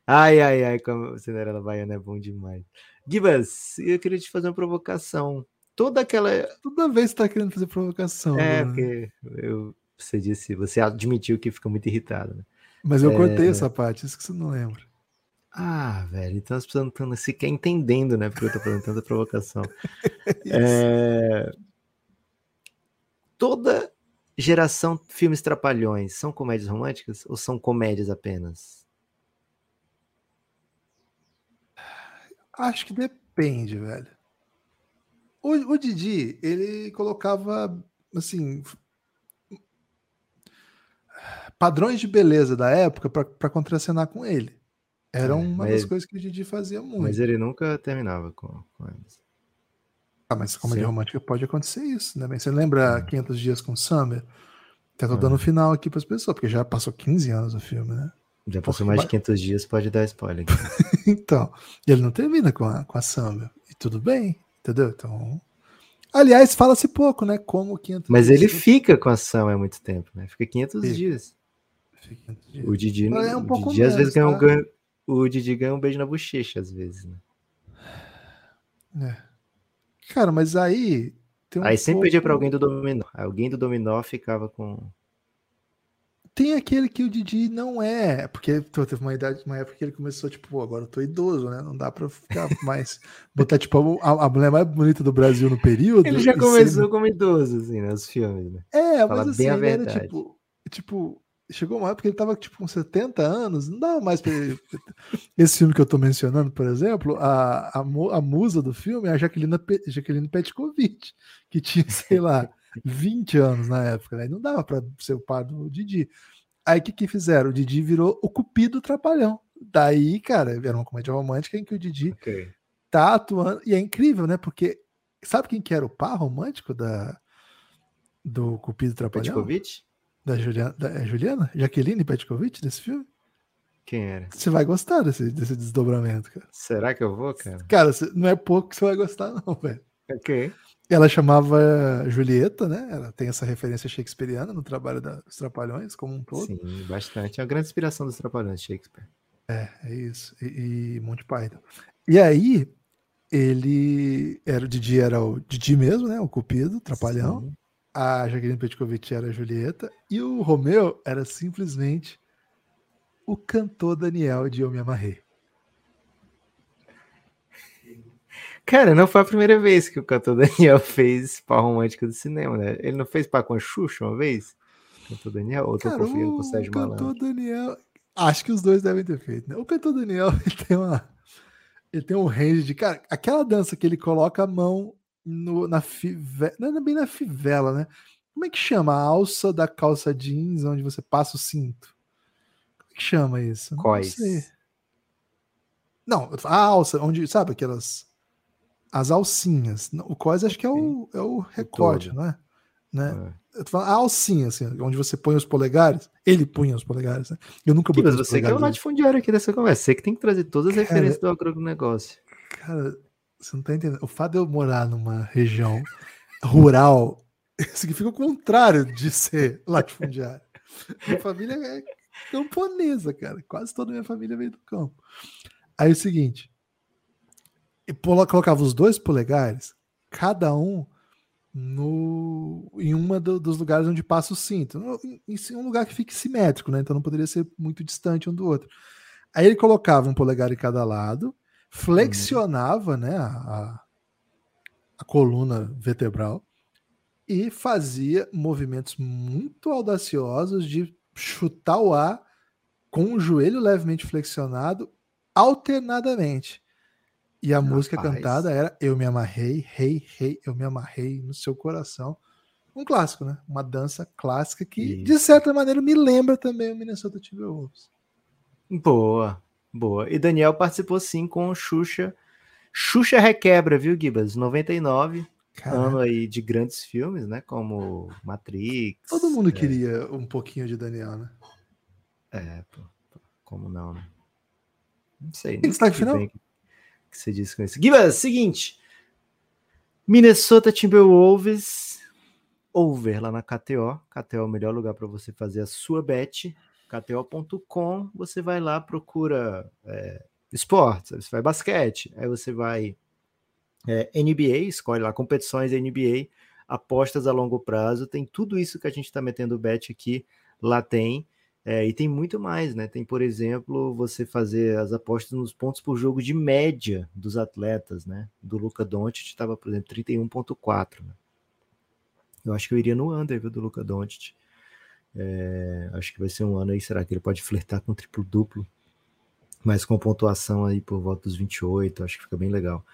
Ai, ai, ai, como Cinderela Baiana é bom demais. Gibas, eu queria te fazer uma provocação. Toda aquela. Toda vez você tá querendo fazer provocação. É, né? porque eu, você disse, você admitiu que fica muito irritado. Né? Mas eu é... cortei essa parte, isso que você não lembra. Ah, velho, então as pessoas não estão sequer entendendo, né? Porque eu tô fazendo tanta provocação. é toda geração filmes trapalhões são comédias românticas ou são comédias apenas? Acho que depende, velho. O, o Didi, ele colocava, assim, padrões de beleza da época para contracenar com ele. Era é, uma das coisas que o Didi fazia muito. Mas ele nunca terminava com, com eles. Ah, mas comédia Sim. romântica pode acontecer isso, né? Você lembra 500 dias com Summer? Até tô dando final aqui para as pessoas, porque já passou 15 anos o filme, né? Já passou mais de 500 dias, pode dar spoiler. então, ele não termina com a, com a Summer. E tudo bem, entendeu? Então. Aliás, fala-se pouco, né? Como 500 Mas dias. ele fica com a Summer há muito tempo, né? Fica 500 fica. dias. Fica 500 dias. O Didi, é um pouco o Didi menos, às vezes ganha, tá? um, o Didi ganha um beijo na bochecha, às vezes, né? É. Cara, mas aí. Um aí sempre pouco... pedia para alguém do dominó. Alguém do dominó ficava com. Tem aquele que o Didi não é, porque teve uma idade, uma época que ele começou, tipo, pô, agora eu tô idoso, né? Não dá pra ficar mais. botar, tipo, a, a, mulher mais bonita do Brasil no período. Ele já começou como idoso, assim, nos filmes, né? É, Fala mas assim, ele era tipo. Tipo, chegou uma época que ele tava tipo com 70 anos, não dava mais pra ele... Esse filme que eu tô mencionando, por exemplo, a, a, a musa do filme é a Jaqueline, Jaqueline Petkovic, que tinha, sei lá, 20 anos na época, né? Não dava para ser o par do Didi. Aí o que, que fizeram? O Didi virou o cupido trapalhão. Daí, cara, era uma comédia romântica em que o Didi okay. tá atuando. E é incrível, né? Porque sabe quem que era o par romântico da, do Cupido Trapalhão? Petkovic? Da Juliana, da, é Juliana? Jaqueline Petkovic desse filme? Quem era? Você vai gostar desse, desse desdobramento, cara. Será que eu vou, cara? Cara, não é pouco que você vai gostar, não, velho. Ok. Ela chamava Julieta, né? Ela tem essa referência shakespeariana no trabalho dos Trapalhões, como um todo. Sim, bastante. É uma grande inspiração dos Trapalhões, Shakespeare. É, é isso. E, e Monty Python. E aí, ele era o Didi, era o Didi mesmo, né? O Cupido, Trapalhão. Sim. A Jaqueline Petkovic era a Julieta e o Romeu era simplesmente o cantor Daniel de Eu Me Amarrei. Cara, não foi a primeira vez que o cantor Daniel fez par romântico do cinema, né? Ele não fez par com a Xuxa uma vez? O cantor Daniel? Ou tô confiando com o Sérgio Malandro? O cantor Daniel... Acho que os dois devem ter feito, né? O cantor Daniel ele tem uma... Ele tem um range de... Cara, aquela dança que ele coloca a mão no, na fivela... Não é bem na fivela, né? Como é que chama? A alça da calça jeans, onde você passa o cinto. Como é que chama isso? Quais? Não, a alça, onde... Sabe aquelas as alcinhas. O cós acho que é o, é o recorte, não é? Né? É. Eu tô falando, a alcinha, assim, onde você põe os polegares. Ele punha os polegares, né? Eu nunca botei. Mas você que é o latifundiário aqui dessa conversa. Você que tem que trazer todas as cara, referências do agronegócio. Cara, você não tá entendendo. O fato de eu morar numa região rural significa o contrário de ser latifundiário. Minha família é camponesa, cara. Quase toda minha família veio do campo. Aí é o seguinte, e colocava os dois polegares, cada um no, em uma do, dos lugares onde passa o cinto. Em, em, um lugar que fique simétrico, né? Então não poderia ser muito distante um do outro. Aí ele colocava um polegar em cada lado, flexionava né, a, a coluna vertebral e fazia movimentos muito audaciosos de chutar o ar com o joelho levemente flexionado alternadamente. E a Rapaz. música cantada era Eu Me Amarrei, Rei, Rei, Eu Me Amarrei no Seu Coração. Um clássico, né? Uma dança clássica que, Isso. de certa maneira, me lembra também o Minnesota Timberwolves. Boa, boa. E Daniel participou sim com o Xuxa. Xuxa Requebra, viu, Gibas? 99. Caramba. Ano aí de grandes filmes, né? Como Matrix. Todo mundo é... queria um pouquinho de Daniel, né? É, pô, como não, né? Não sei. Tem destaque final? Bem que você disse com isso. Gibas, seguinte. Minnesota Timberwolves over lá na KTO. KTO é o melhor lugar para você fazer a sua bet. KTO.com. Você vai lá, procura é, esportes, você vai basquete, aí você vai é, NBA, escolhe lá competições NBA, apostas a longo prazo. Tem tudo isso que a gente está metendo bet aqui, lá tem. É, e tem muito mais, né? Tem, por exemplo, você fazer as apostas nos pontos por jogo de média dos atletas, né? Do Luca Doncic estava, por exemplo, 31.4, né? Eu acho que eu iria no under, viu, do Luca Doncic. É, acho que vai ser um ano aí, será que ele pode flertar com triplo-duplo? Mas com pontuação aí por volta dos 28, acho que fica bem legal.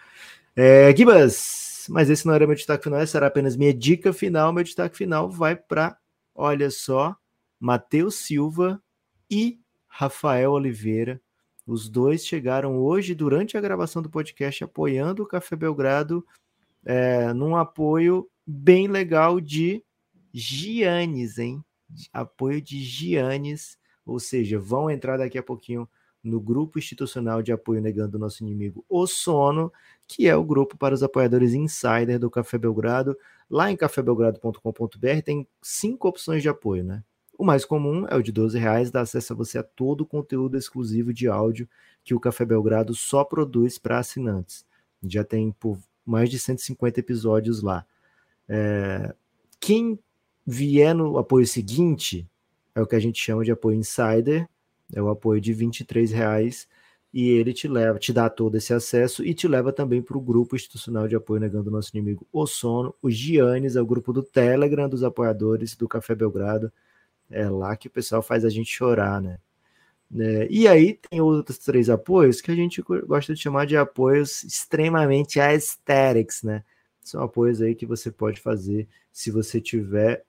É, Gibas, mas esse não era meu destaque final, essa era apenas minha dica final. Meu destaque final vai para, olha só, Matheus Silva e Rafael Oliveira. Os dois chegaram hoje, durante a gravação do podcast, apoiando o Café Belgrado, é, num apoio bem legal de Giannis, hein? Apoio de Giannis, ou seja, vão entrar daqui a pouquinho no grupo institucional de apoio negando o nosso inimigo, o sono, que é o grupo para os apoiadores insider do Café Belgrado. Lá em cafébelgrado.com.br tem cinco opções de apoio, né? O mais comum é o de 12 reais, dá acesso a você a todo o conteúdo exclusivo de áudio que o Café Belgrado só produz para assinantes. Já tem mais de 150 episódios lá. É... Quem vier no apoio seguinte é o que a gente chama de apoio insider, é o apoio de 23 reais e ele te leva, te dá todo esse acesso e te leva também para o grupo institucional de apoio negando o nosso inimigo o sono. O Giannis é o grupo do Telegram dos apoiadores do Café Belgrado. É lá que o pessoal faz a gente chorar, né? É, e aí tem outros três apoios que a gente gosta de chamar de apoios extremamente aesthetics, né? São apoios aí que você pode fazer se você tiver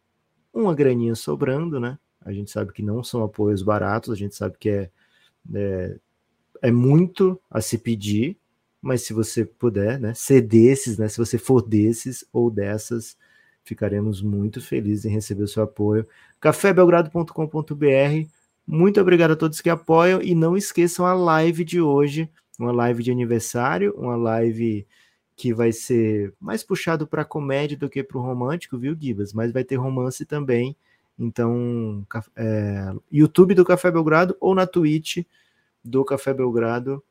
uma graninha sobrando, né? A gente sabe que não são apoios baratos, a gente sabe que é, é, é muito a se pedir, mas se você puder, né, ser desses, né, se você for desses ou dessas, Ficaremos muito felizes em receber o seu apoio. cafébelgrado.com.br. Muito obrigado a todos que apoiam e não esqueçam a live de hoje, uma live de aniversário, uma live que vai ser mais puxado para comédia do que para o romântico, viu, Gibas? Mas vai ter romance também. Então, é, YouTube do Café Belgrado ou na Twitch do Café Belgrado,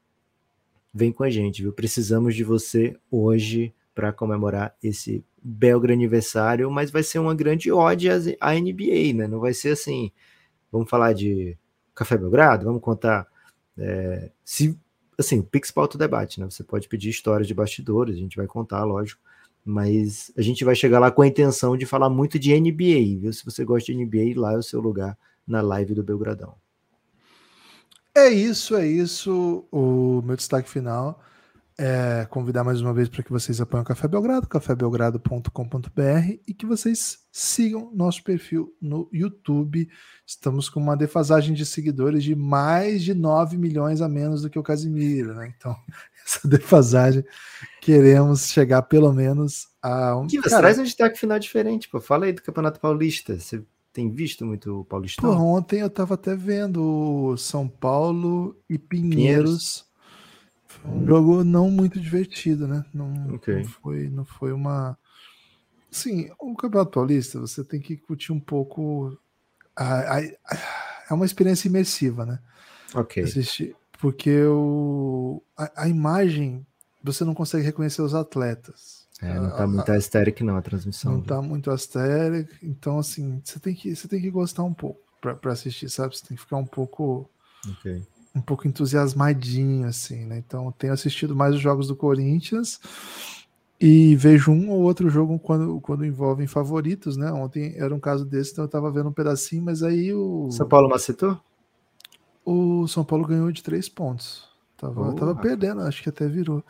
vem com a gente, viu? Precisamos de você hoje para comemorar esse Belgra aniversário, mas vai ser uma grande ode à NBA, né? Não vai ser assim, vamos falar de Café Belgrado, vamos contar é, se assim, Pix pauta debate, né? Você pode pedir histórias de bastidores, a gente vai contar, lógico, mas a gente vai chegar lá com a intenção de falar muito de NBA, viu? Se você gosta de NBA, lá é o seu lugar na live do Belgradão. É isso, é isso. O meu destaque final é convidar mais uma vez para que vocês apoiem o Café Belgrado, cafébelgrado.com.br e que vocês sigam nosso perfil no YouTube. Estamos com uma defasagem de seguidores de mais de 9 milhões a menos do que o Casimiro, né? Então, essa defasagem queremos chegar pelo menos a um. Que você traz um destaque final diferente, pô. Fala aí do Campeonato Paulista. Você tem visto muito o Paulistão? Pô, ontem eu estava até vendo São Paulo e Pinheiros. Pinheiros jogo não muito divertido, né? Não, okay. não, foi, não foi uma. Sim, o Campeonato Paulista você tem que curtir um pouco. A, a, a, é uma experiência imersiva, né? Ok. Assistir, porque o, a, imagem você não consegue reconhecer os atletas. É, não tá muito aesthetic não a transmissão. Não tá muito aesthetic, então assim, você tem que, você tem que gostar um pouco para assistir, sabe? Você tem que ficar um pouco okay um pouco entusiasmadinho, assim, né? Então tenho assistido mais os jogos do Corinthians e vejo um ou outro jogo quando, quando envolvem favoritos, né? Ontem era um caso desse, então eu tava vendo um pedacinho, mas aí o. São Paulo macetou? O São Paulo ganhou de três pontos. Tava, oh, tava perdendo, acho que até virou.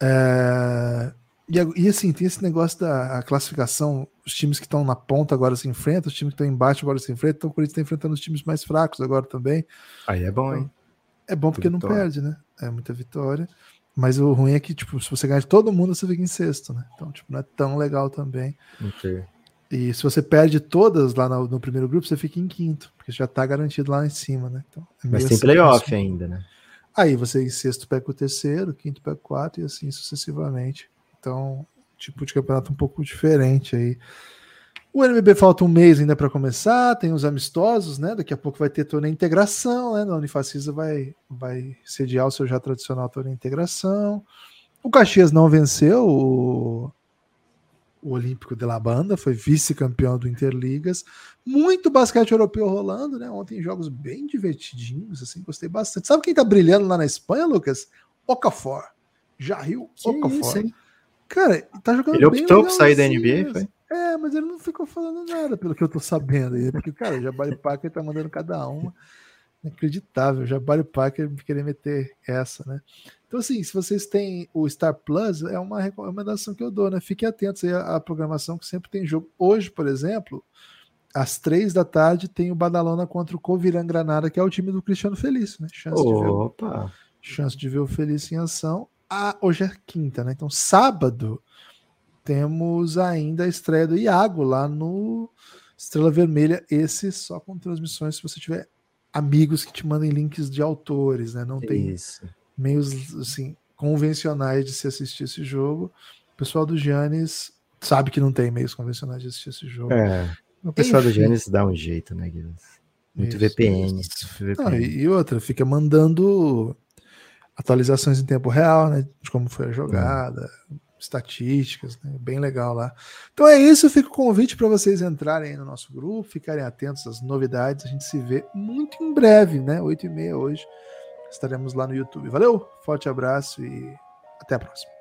É... E, e, assim, tem esse negócio da classificação, os times que estão na ponta agora se enfrentam, os times que estão embaixo agora se enfrentam, então o Corinthians está enfrentando os times mais fracos agora também. Aí é bom, hein? É bom porque não perde, né? É muita vitória. Mas o ruim é que, tipo, se você ganhar de todo mundo, você fica em sexto, né? Então, tipo, não é tão legal também. E se você perde todas lá no, no primeiro grupo, você fica em quinto, porque já tá garantido lá em cima, né? Então, é Mas tem assim, playoff assim. ainda, né? Aí você em sexto pega o terceiro, quinto pega o quarto e assim sucessivamente. Então, tipo de campeonato um pouco diferente aí. O NBB falta um mês ainda para começar, tem os amistosos, né? Daqui a pouco vai ter torneio integração, né? A Unifacisa vai, vai sediar o seu já tradicional torneio integração. O Caxias não venceu o, o Olímpico de La Banda, foi vice-campeão do Interligas. Muito basquete europeu rolando, né? Ontem jogos bem divertidinhos, assim, gostei bastante. Sabe quem tá brilhando lá na Espanha, Lucas? Okafor. Jarril Okafor. Isso, Cara, tá jogando Ele optou por sair da NBA, foi? É, mas ele não ficou falando nada, pelo que eu tô sabendo. Porque, cara, o Jabari Parker tá mandando cada uma. Inacreditável. Jabari Parker querer meter essa, né? Então, assim, se vocês têm o Star Plus, é uma recomendação que eu dou, né? Fiquem atentos aí à, à programação, que sempre tem jogo. Hoje, por exemplo, às três da tarde, tem o Badalona contra o Coviran Granada, que é o time do Cristiano Felício, né? Chance, Opa. De, ver, chance de ver o Felício em ação. Ah, hoje é quinta, né? Então, sábado temos ainda a estreia do Iago lá no Estrela Vermelha. Esse só com transmissões se você tiver amigos que te mandem links de autores, né? Não tem Isso. meios assim convencionais de se assistir esse jogo. O pessoal do Giannis sabe que não tem meios convencionais de assistir esse jogo. É. O pessoal Enfim. do Giannis dá um jeito, né, Guilherme? Muito isso, VPN. Isso. VPN. Não, e outra, fica mandando atualizações em tempo real, né? De como foi a jogada, estatísticas, né? bem legal lá. Então é isso, fica o convite para vocês entrarem no nosso grupo, ficarem atentos às novidades. A gente se vê muito em breve, né? 8 e meia hoje. Estaremos lá no YouTube. Valeu, forte abraço e até a próxima.